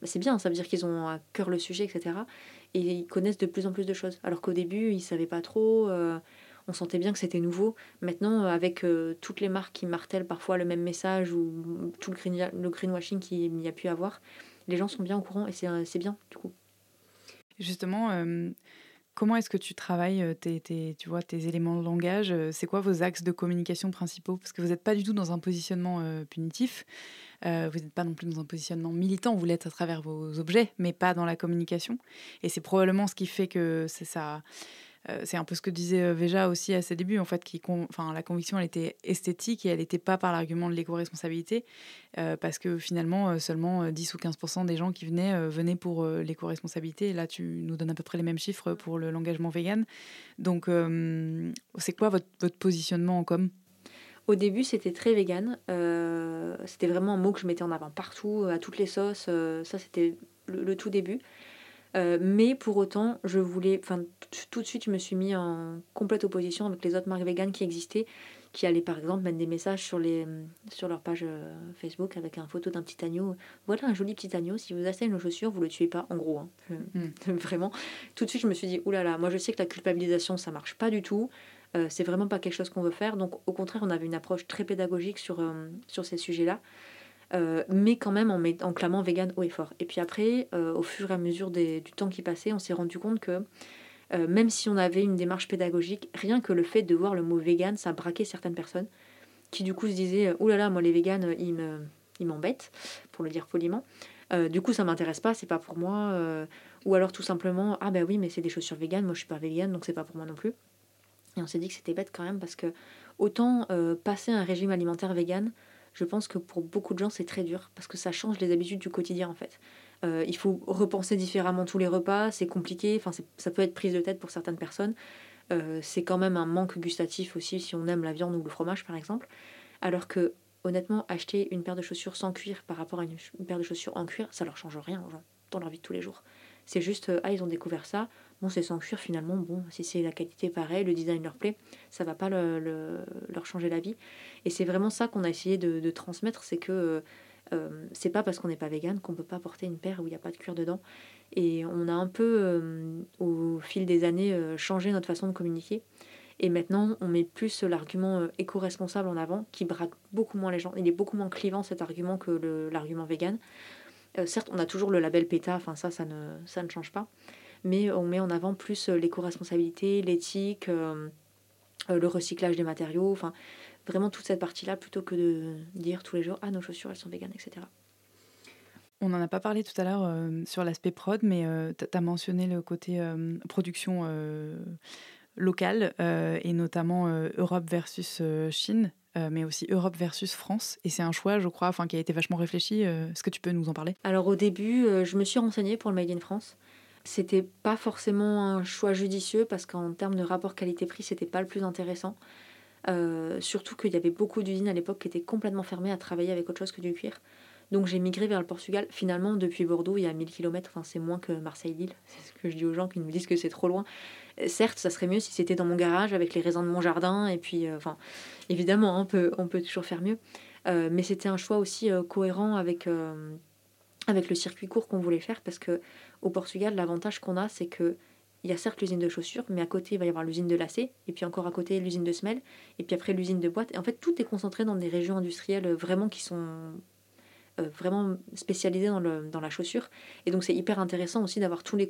bah, c'est bien, ça veut dire qu'ils ont à cœur le sujet, etc. Et ils connaissent de plus en plus de choses. Alors qu'au début, ils savaient pas trop on sentait bien que c'était nouveau. Maintenant, avec toutes les marques qui martèlent parfois le même message ou tout le, green, le greenwashing qu'il y a pu avoir, les gens sont bien au courant et c'est bien du coup. Justement, euh, comment est-ce que tu travailles euh, tes, tu vois, tes éléments de langage euh, C'est quoi vos axes de communication principaux? Parce que vous n'êtes pas du tout dans un positionnement punitif, vous n'êtes pas non plus dans un positionnement militant, vous l'êtes à travers vos objets, mais pas dans la communication. Et c'est probablement ce qui fait que c'est ça euh, c'est un peu ce que disait euh, Veja aussi à ses débuts, en fait, qui, enfin, la conviction, elle était esthétique et elle n'était pas par l'argument de l'éco-responsabilité, euh, parce que finalement, seulement 10 ou 15% des gens qui venaient venaient pour l'éco-responsabilité. Là, tu nous donnes à peu près les mêmes chiffres pour l'engagement vegan. Donc, c'est quoi votre, votre, positionnement en com? Au début, c'était très vegan. c'était vraiment un mot que je mettais en avant partout, à toutes les sauces. ça, c'était le, tout début. Euh, mais pour autant, je voulais, enfin, tout de suite, je me suis mis en complète opposition avec les autres marques véganes qui existaient, qui allaient par exemple mettre des messages sur, les, sur leur page euh, Facebook avec une photo d'un petit agneau. Voilà un joli petit agneau, si vous achetez nos chaussures, vous le tuez pas, en gros. Hein. Hmm. Vraiment. Tout de suite, je me suis dit, oulala, moi je sais que la culpabilisation, ça marche pas du tout. Euh, c'est vraiment pas quelque chose qu'on veut faire. Donc, au contraire, on avait une approche très pédagogique sur, sur ces sujets-là. Euh, mais quand même en, en, clamant vegan haut et fort. Et puis après, euh, au fur et à mesure du temps qui passait, on s'est rendu compte que euh, même si on avait une démarche pédagogique, rien que le fait de voir le mot vegan, ça braquait certaines personnes qui du coup se disaient « Ouh là là, moi les véganes, ils, me, m'embêtent, pour le dire poliment. du coup, ça m'intéresse pas, c'est pas pour moi. ou alors tout simplement Ah ben oui, mais c'est des chaussures véganes, moi je suis pas végane, donc c'est pas pour moi non plus. Et on s'est dit que c'était bête quand même parce que autant passer un régime alimentaire vegan, je pense que pour beaucoup de gens, c'est très dur parce que ça change les habitudes du quotidien en fait. Euh, il faut repenser différemment tous les repas, c'est compliqué, enfin, ça peut être prise de tête pour certaines personnes. Euh, c'est quand même un manque gustatif aussi si on aime la viande ou le fromage par exemple. Alors que honnêtement, acheter une paire de chaussures sans cuir par rapport à une, paire de chaussures en cuir, ça leur change rien dans leur vie de tous les jours. C'est juste, euh, ah, ils ont découvert ça, bon, c'est sans cuir finalement, bon, si c'est la qualité pareille, le design leur plaît, ça va pas leur changer la vie. Et c'est vraiment ça qu'on a essayé de, transmettre, c'est que euh, c'est pas parce qu'on n'est pas vegan qu'on peut pas porter une paire où il n'y a pas de cuir dedans. Et on a un peu, euh, au fil des années, changé notre façon de communiquer. Et maintenant, on met plus l'argument éco-responsable en avant, qui braque beaucoup moins les gens. Il est beaucoup moins clivant cet argument que l'argument vegan. Euh, certes, on a toujours le label PETA, enfin ça, ça ne, ça ne change pas, mais on met en avant plus euh, l'éco-responsabilité, l'éthique, euh, le recyclage des matériaux, enfin vraiment toute cette partie-là, plutôt que de dire tous les jours ah nos chaussures elles sont véganes, etc. On n'en a pas parlé tout à l'heure sur l'aspect prod, mais tu as mentionné le côté production locale et notamment Europe versus Chine. Euh, mais aussi Europe versus France. Et c'est un choix, je crois, enfin, qui a été vachement réfléchi. Euh, est-ce que tu peux nous en parler? Alors au début, euh, je me suis renseignée pour le Made in France. C'était pas forcément un choix judicieux parce qu'en termes de rapport qualité-prix, c'était pas le plus intéressant. Euh, surtout qu'il y avait beaucoup d'usines à l'époque qui étaient complètement fermées à travailler avec autre chose que du cuir. Donc j'ai migré vers le Portugal. Finalement, depuis Bordeaux, il y a 1000 km, enfin, c'est moins que Marseille-Lille. C'est ce que je dis aux gens qui me disent que c'est trop loin. Euh, certes, ça serait mieux si c'était dans mon garage avec les raisins de mon jardin. Et puis, euh, enfin, évidemment, on peut, on peut toujours faire mieux. mais c'était un choix aussi cohérent avec, avec le circuit court qu'on voulait faire parce que au Portugal, l'avantage qu'on a, c'est que il y a certes l'usine de chaussures, mais à côté, il va y avoir l'usine de lacets, et puis encore à côté, l'usine de semelles, et puis après, l'usine de boîtes. Et en fait, tout est concentré dans des régions industrielles vraiment qui sont euh, vraiment spécialisées dans, le, dans la chaussure. Et donc, c'est hyper intéressant aussi d'avoir tous les,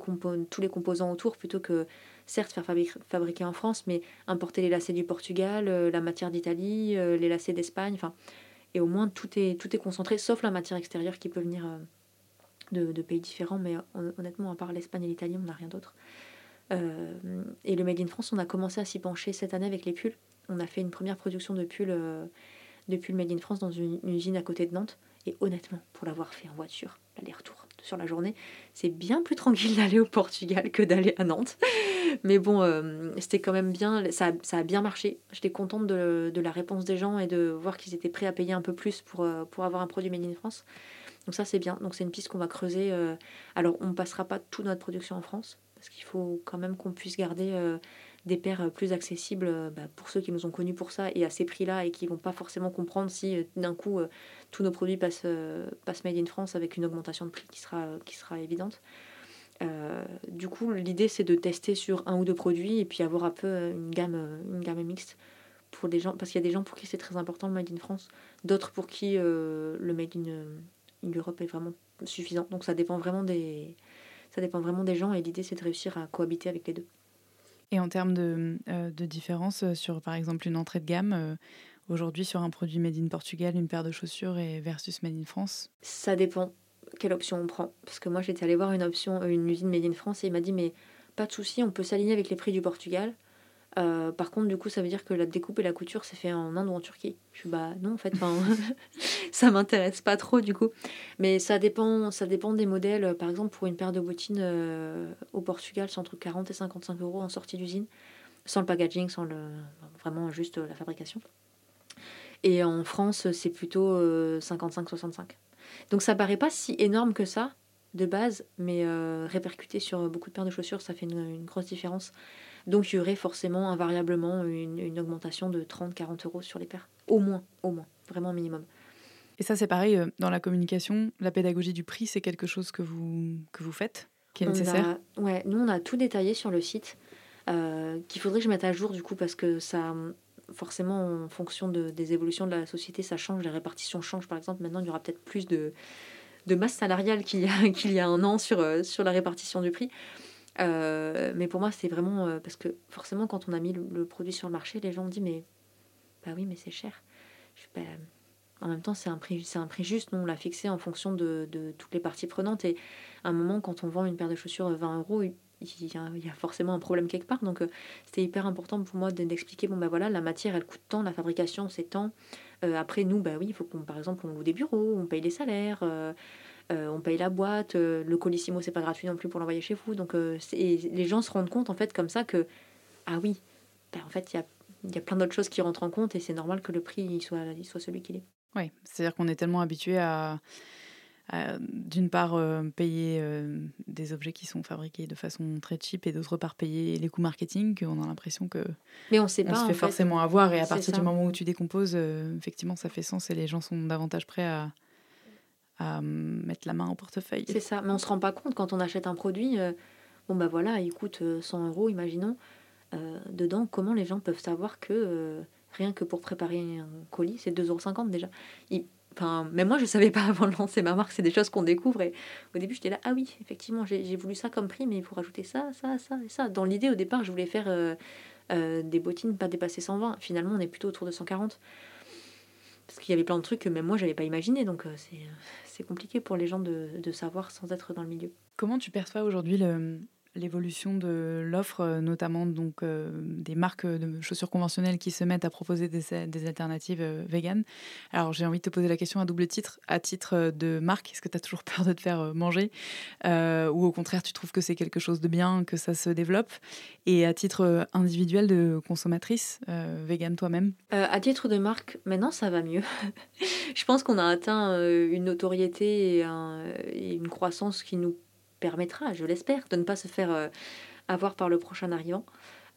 tous les composants autour, plutôt que, certes, faire fabriquer en France, mais importer les lacets du Portugal, euh, la matière d'Italie, euh, les lacets d'Espagne. Et au moins, tout est, tout est concentré, sauf la matière extérieure qui peut venir de, pays différents, mais honnêtement, à part l'Espagne et l'Italie, on n'a rien d'autre. Euh, et le Made in France, on a commencé à s'y pencher cette année avec les pulls. On a fait une première production de pulls, euh, de pulls Made in France dans une, usine à côté de Nantes. Et honnêtement, pour l'avoir fait en voiture, l'aller-retour sur la journée, c'est bien plus tranquille d'aller au Portugal que d'aller à Nantes. Mais bon, euh, c'était quand même bien, ça, ça, a bien marché. J'étais contente de, de, la réponse des gens et de voir qu'ils étaient prêts à payer un peu plus pour, pour avoir un produit Made in France. Donc ça, c'est bien. Donc c'est une piste qu'on va creuser. Alors, on ne passera pas toute notre production en France parce qu'il faut quand même qu'on puisse garder euh, des paires euh, plus accessibles euh, bah, pour ceux qui nous ont connus pour ça et à ces prix-là et qui vont pas forcément comprendre si d'un coup tous nos produits passent, passent made in France avec une augmentation de prix qui sera, qui sera évidente. du coup, l'idée c'est de tester sur un ou deux produits et puis avoir un peu une gamme, une gamme mixte pour des gens, parce qu'il y a des gens pour qui c'est très important le made in France, d'autres pour qui le made in, in Europe est vraiment suffisant. Donc ça dépend vraiment des, ça dépend vraiment des gens et l'idée c'est de réussir à cohabiter avec les deux. Et en termes de, euh, de différence euh, sur par exemple une entrée de gamme, euh, aujourd'hui sur un produit made in Portugal, une paire de chaussures et versus made in France? Ça dépend quelle option on prend. Parce que moi j'étais allée voir une option, une usine made in France et il m'a dit mais pas de souci, on peut s'aligner avec les prix du Portugal. Euh, par contre, du coup, ça veut dire que la découpe et la couture, c'est fait en Inde ou en Turquie? Je suis bah non, en fait, ça m'intéresse pas trop du coup. Mais ça dépend, ça dépend des modèles. Par exemple, pour une paire de bottines euh, au Portugal, c'est entre 40 et 55 euros en sortie d'usine, sans le packaging, sans le vraiment juste la fabrication. Et en France, c'est plutôt 55-65. Euh, Donc ça paraît pas si énorme que ça de base, mais répercuté sur beaucoup de paires de chaussures, ça fait une grosse différence. Donc il y aurait forcément invariablement une, augmentation de 30-40 euros sur les paires. Au moins, au moins, vraiment minimum. Et ça, c'est pareil, euh, dans la communication, la pédagogie du prix, c'est quelque chose que vous, que vous faites, qui est nécessaire? Ouais, nous, on a tout détaillé sur le site, euh, qu'il faudrait que je mette à jour, du coup, parce que ça, forcément, en fonction de, des évolutions de la société, ça change, les répartitions changent. Par exemple, maintenant, il y aura peut-être plus de, de masse salariale qu'il y, a, qu'il y a un an sur, euh, sur la répartition du prix. Euh, mais pour moi, c'est vraiment euh, parce que forcément, quand on a mis le, produit sur le marché, les gens ont dit mais bah oui, mais c'est cher. Bah, en même temps, c'est un prix, un prix juste. Nous, on l'a fixé en fonction de, toutes les parties prenantes. Et à un moment, quand on vend une paire de chaussures 20 euros, il y, a, forcément un problème quelque part. Donc, euh, c'était hyper important pour moi d'expliquer bon, bah voilà, la matière, elle coûte tant, la fabrication, c'est tant. après, nous, bah oui, il faut qu'on, par exemple, on loue des bureaux, on paye les salaires. Euh, on paye la boîte, euh, le colissimo c'est pas gratuit non plus pour l'envoyer chez vous. Donc euh, les gens se rendent compte en fait comme ça que ah oui, ben, en fait il y a, y a, plein d'autres choses qui rentrent en compte et c'est normal que le prix il soit, il soit celui qu'il est. Oui, c'est-à-dire qu'on est tellement habitué à, d'une part payer des objets qui sont fabriqués de façon très cheap et d'autre part payer les coûts marketing qu'on a l'impression que mais on sait pas se fait, forcément avoir et à partir du moment où tu décomposes effectivement ça fait sens et les gens sont davantage prêts à, à mettre la main au portefeuille. C'est ça, mais on se rend pas compte quand on achète un produit, euh, bon bah voilà, il coûte 100 euh, euros, imaginons, euh, dedans, comment les gens peuvent savoir que rien que pour préparer un colis, c'est 2,50 euros déjà. Enfin, même moi, je savais pas avant de lancer ma marque, c'est des choses qu'on découvre. Et au début, j'étais là, ah oui, effectivement, j'ai voulu ça comme prix, mais il faut rajouter ça, ça, ça et ça. Dans l'idée, au départ, je voulais faire des bottines pas dépasser 120. Finalement, on est plutôt autour de 140. Parce qu'il y avait plein de trucs que même moi, j'avais pas imaginé. Donc, c'est compliqué pour les gens de, de, savoir sans être dans le milieu. Comment tu perçois aujourd'hui le, l'évolution de l'offre, euh, notamment donc euh, des marques de chaussures conventionnelles qui se mettent à proposer des, alternatives euh, véganes. Alors j'ai envie de te poser la question à double titre. À titre de marque, est-ce que tu as toujours peur de te faire manger Ou au contraire, tu trouves que c'est quelque chose de bien, que ça se développe? Et à titre individuel de consommatrice, végane toi-même? À titre de marque, maintenant ça va mieux. Je pense qu'on a atteint une notoriété et une croissance qui nous permettra, je l'espère, de ne pas se faire euh, avoir par le prochain arrivant.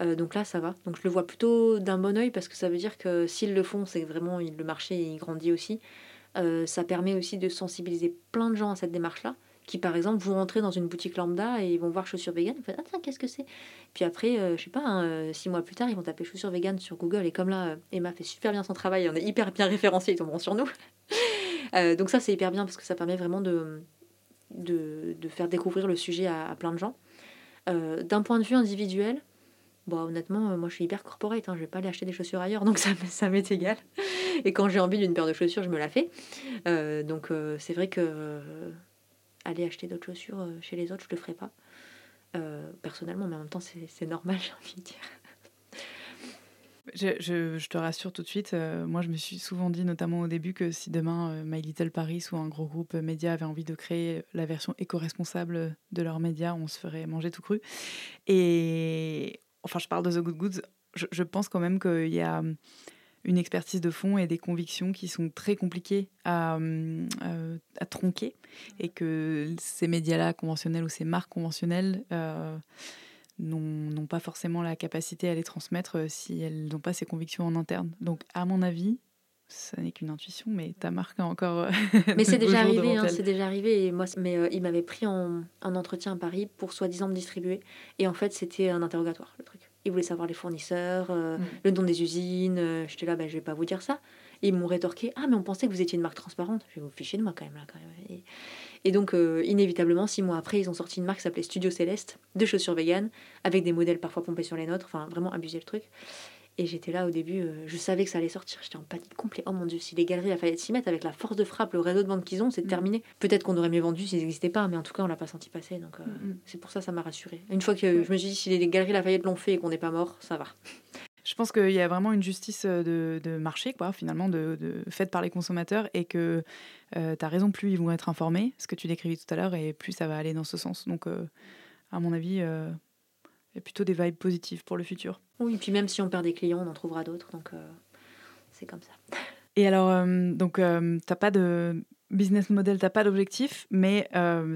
Euh, donc là, ça va. Donc je le vois plutôt d'un bon oeil parce que ça veut dire que s'ils le font, c'est vraiment le marché il grandit aussi. Euh, ça permet aussi de sensibiliser plein de gens à cette démarche-là, qui par exemple vont rentrer dans une boutique lambda et ils vont voir chaussures vegan, ils vont ah tiens qu'est-ce que c'est? Puis après, je sais pas, hein, six mois plus tard, ils vont taper chaussures vegan sur Google et comme là, Emma fait super bien son travail, on est hyper bien référencé, ils tomberont sur nous. donc ça c'est hyper bien parce que ça permet vraiment de de, faire découvrir le sujet à, plein de gens. Euh, d'un point de vue individuel, bon, honnêtement, euh, moi je suis hyper corporate, hein, je vais pas aller acheter des chaussures ailleurs, donc ça, ça m'est égal. Et quand j'ai envie d'une paire de chaussures, je me la fais. Euh, donc c'est vrai que aller acheter d'autres chaussures chez les autres, je le ferai pas. personnellement, mais en même temps, c'est normal, j'ai envie de dire. Je, te rassure tout de suite. Euh, moi, je me suis souvent dit, notamment au début, que si demain euh, My Little Paris ou un gros groupe média avait envie de créer la version éco-responsable de leurs médias, on se ferait manger tout cru. Et enfin, je parle de The Good Goods. Je, pense quand même qu'il y a hum, une expertise de fond et des convictions qui sont très compliquées à, hum, euh, à tronquer et que ces médias-là conventionnels ou ces marques conventionnelles n'ont pas forcément la capacité à les transmettre euh, si elles n'ont pas ces convictions en interne. Donc, à mon avis, ça n'est qu'une intuition, mais ta marque a encore. Euh, mais c'est déjà arrivé, hein, c'est déjà arrivé. Et moi, mais euh, il m'avait pris en, entretien à Paris pour soi-disant me distribuer. Et en fait, c'était un interrogatoire, le truc. Il voulait savoir les fournisseurs, mm. le nom des usines. J'étais là, ben, je vais pas vous dire ça. Et ils m'ont rétorqué Ah, mais on pensait que vous étiez une marque transparente. Je vais vous ficher de moi quand même là. Quand même. Et donc, euh, inévitablement, six mois après, ils ont sorti une marque qui s'appelait Studio Céleste, de chaussures vegan, avec des modèles parfois pompés sur les nôtres, enfin vraiment abusé le truc. Et j'étais là au début, euh, je savais que ça allait sortir, j'étais en panique complet. Oh mon dieu, si les galeries fallu s'y mettre avec la force de frappe, le réseau de vente qu'ils ont, c'est mm. terminé. Peut-être qu'on aurait mieux vendu s'ils n'existaient pas, mais en tout cas, on l'a pas senti passer. Donc, euh, mm, mm. c'est pour ça ça m'a rassuré. Une fois que je me suis dit, si les galeries Lafayette l'ont fait et qu'on n'est pas mort, ça va. Je pense qu'il y a vraiment une justice de, marché, quoi, finalement, de, faite par les consommateurs, et que euh, tu as raison, plus ils vont être informés, ce que tu décrivais tout à l'heure, et plus ça va aller dans ce sens. Donc, euh, à mon avis, il y a plutôt des vibes positives pour le futur. Oui, et puis même si on perd des clients, on en trouvera d'autres, donc c'est comme ça. Et alors, donc, tu n'as pas de business model, tu n'as pas d'objectif, mais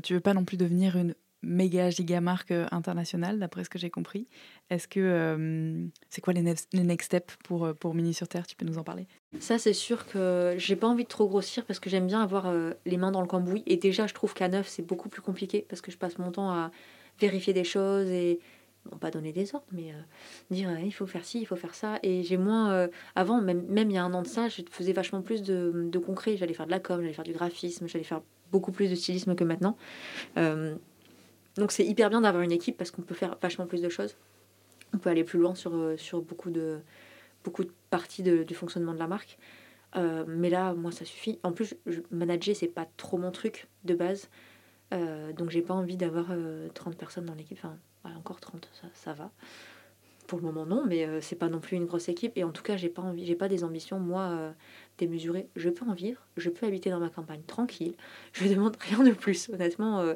tu veux pas non plus devenir une méga giga marque euh, internationale, d'après ce que j'ai compris. Est-ce que euh, c'est quoi les, les, next steps pour, euh, pour Mini sur Terre? Tu peux nous en parler? Ça, c'est sûr que j'ai pas envie de trop grossir parce que j'aime bien avoir les mains dans le cambouis. Et déjà, je trouve qu'à neuf, c'est beaucoup plus compliqué parce que je passe mon temps à vérifier des choses et non pas donner des ordres, mais dire il faut faire ci, il faut faire ça. Et j'ai moins. avant, même, même il y a un an de ça, je faisais vachement plus de, de concret. J'allais faire de la com, j'allais faire du graphisme, j'allais faire beaucoup plus de stylisme que maintenant. Donc c'est hyper bien d'avoir une équipe parce qu'on peut faire vachement plus de choses. On peut aller plus loin sur, euh, sur beaucoup, de, beaucoup de parties du fonctionnement de la marque. Euh, mais là, moi, ça suffit. En plus, je, manager, c'est pas trop mon truc de base. Euh, donc j'ai pas envie d'avoir 30 personnes dans l'équipe. Enfin, encore 30, ça, ça, va. Pour le moment, non, mais c'est pas non plus une grosse équipe. Et en tout cas, j'ai pas envie, j'ai pas des ambitions, moi, démesurées. Je peux en vivre, je peux habiter dans ma campagne tranquille. Je demande rien de plus. Honnêtement,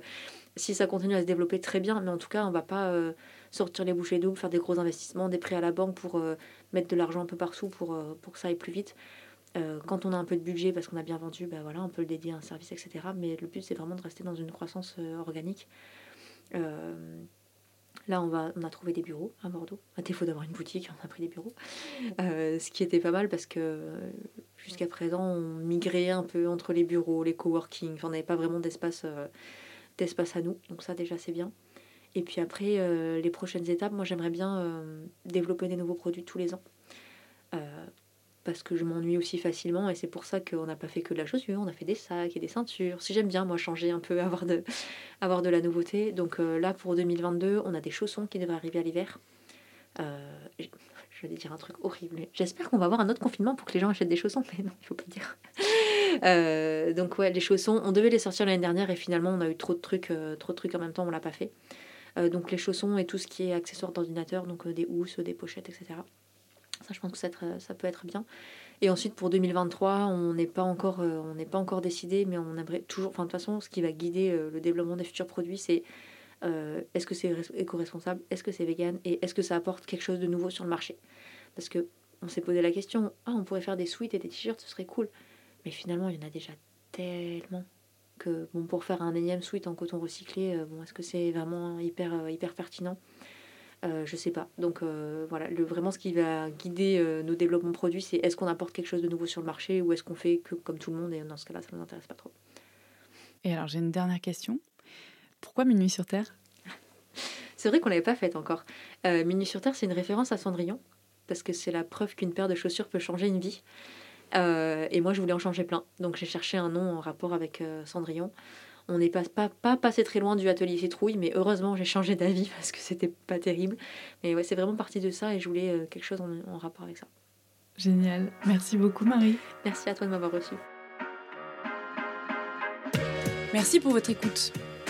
si ça continue à se développer très bien, mais en tout cas, on va pas euh, sortir les bouchées doubles, faire des gros investissements, des prêts à la banque pour euh, mettre de l'argent un peu partout pour, euh, pour que ça aille plus vite. quand on a un peu de budget parce qu'on a bien vendu, ben voilà, on peut le dédier à un service, etc. Mais le but, c'est vraiment de rester dans une croissance organique. Là, on, va, on a trouvé des bureaux à Bordeaux. À défaut d'avoir une boutique, on a pris des bureaux. ce qui était pas mal parce que jusqu'à présent, on migrait un peu entre les bureaux, les coworking. Enfin, on n'avait pas vraiment d'espace d'espace à nous. Donc ça déjà c'est bien. Et puis après, euh, les prochaines étapes, moi j'aimerais bien euh, développer des nouveaux produits tous les ans. Euh, parce que je m'ennuie aussi facilement et c'est pour ça qu'on n'a pas fait que de la chaussure, on a fait des sacs et des ceintures. Si j'aime bien, moi, changer un peu, avoir de, avoir de la nouveauté. Donc là, pour 2022, on a des chaussons qui devraient arriver à l'hiver. je vais dire un truc horrible. J'espère qu'on va avoir un autre confinement pour que les gens achètent des chaussons, mais non, il faut pas dire. Donc ouais, les chaussons, on devait les sortir l'année dernière et finalement on a eu trop de trucs, trop de trucs en même temps, on l'a pas fait. Donc les chaussons et tout ce qui est accessoires d'ordinateur, donc des housses, des pochettes, etc. Ça, je pense que ça, peut être bien. Et ensuite, pour 2023, on n'est pas encore, n'est pas encore décidé, mais on aimerait toujours. Enfin, de toute façon, ce qui va guider le développement des futurs produits, c'est est-ce que c'est éco-responsable, est-ce que c'est vegan et est-ce que ça apporte quelque chose de nouveau sur le marché? Parce que on s'est posé la question, ah, on pourrait faire des sweats et des t-shirts, ce serait cool. Mais finalement, il y en a déjà tellement que bon, pour faire un énième sweat en coton recyclé, euh, bon, est-ce que c'est vraiment hyper, euh, hyper pertinent? Euh, Je sais pas. Donc voilà, le, vraiment ce qui va guider nos développements produits, c'est est-ce qu'on apporte quelque chose de nouveau sur le marché ou est-ce qu'on fait que comme tout le monde et dans ce cas-là, ça ne nous intéresse pas trop. Et alors j'ai une dernière question. Pourquoi Minuit sur Terre? C'est vrai qu'on l'avait pas faite encore. Minuit sur Terre, c'est une référence à Cendrillon parce que c'est la preuve qu'une paire de chaussures peut changer une vie. Euh, et moi, je voulais en changer plein. Donc, j'ai cherché un nom en rapport avec euh, Cendrillon. On n'est pas, pas, pas, passé très loin du atelier citrouille, mais heureusement, j'ai changé d'avis parce que c'était pas terrible. Mais ouais, c'est vraiment parti de ça et je voulais euh, quelque chose en, en rapport avec ça. Génial. Merci beaucoup, Marie. Merci à toi de m'avoir reçu. Merci pour votre écoute.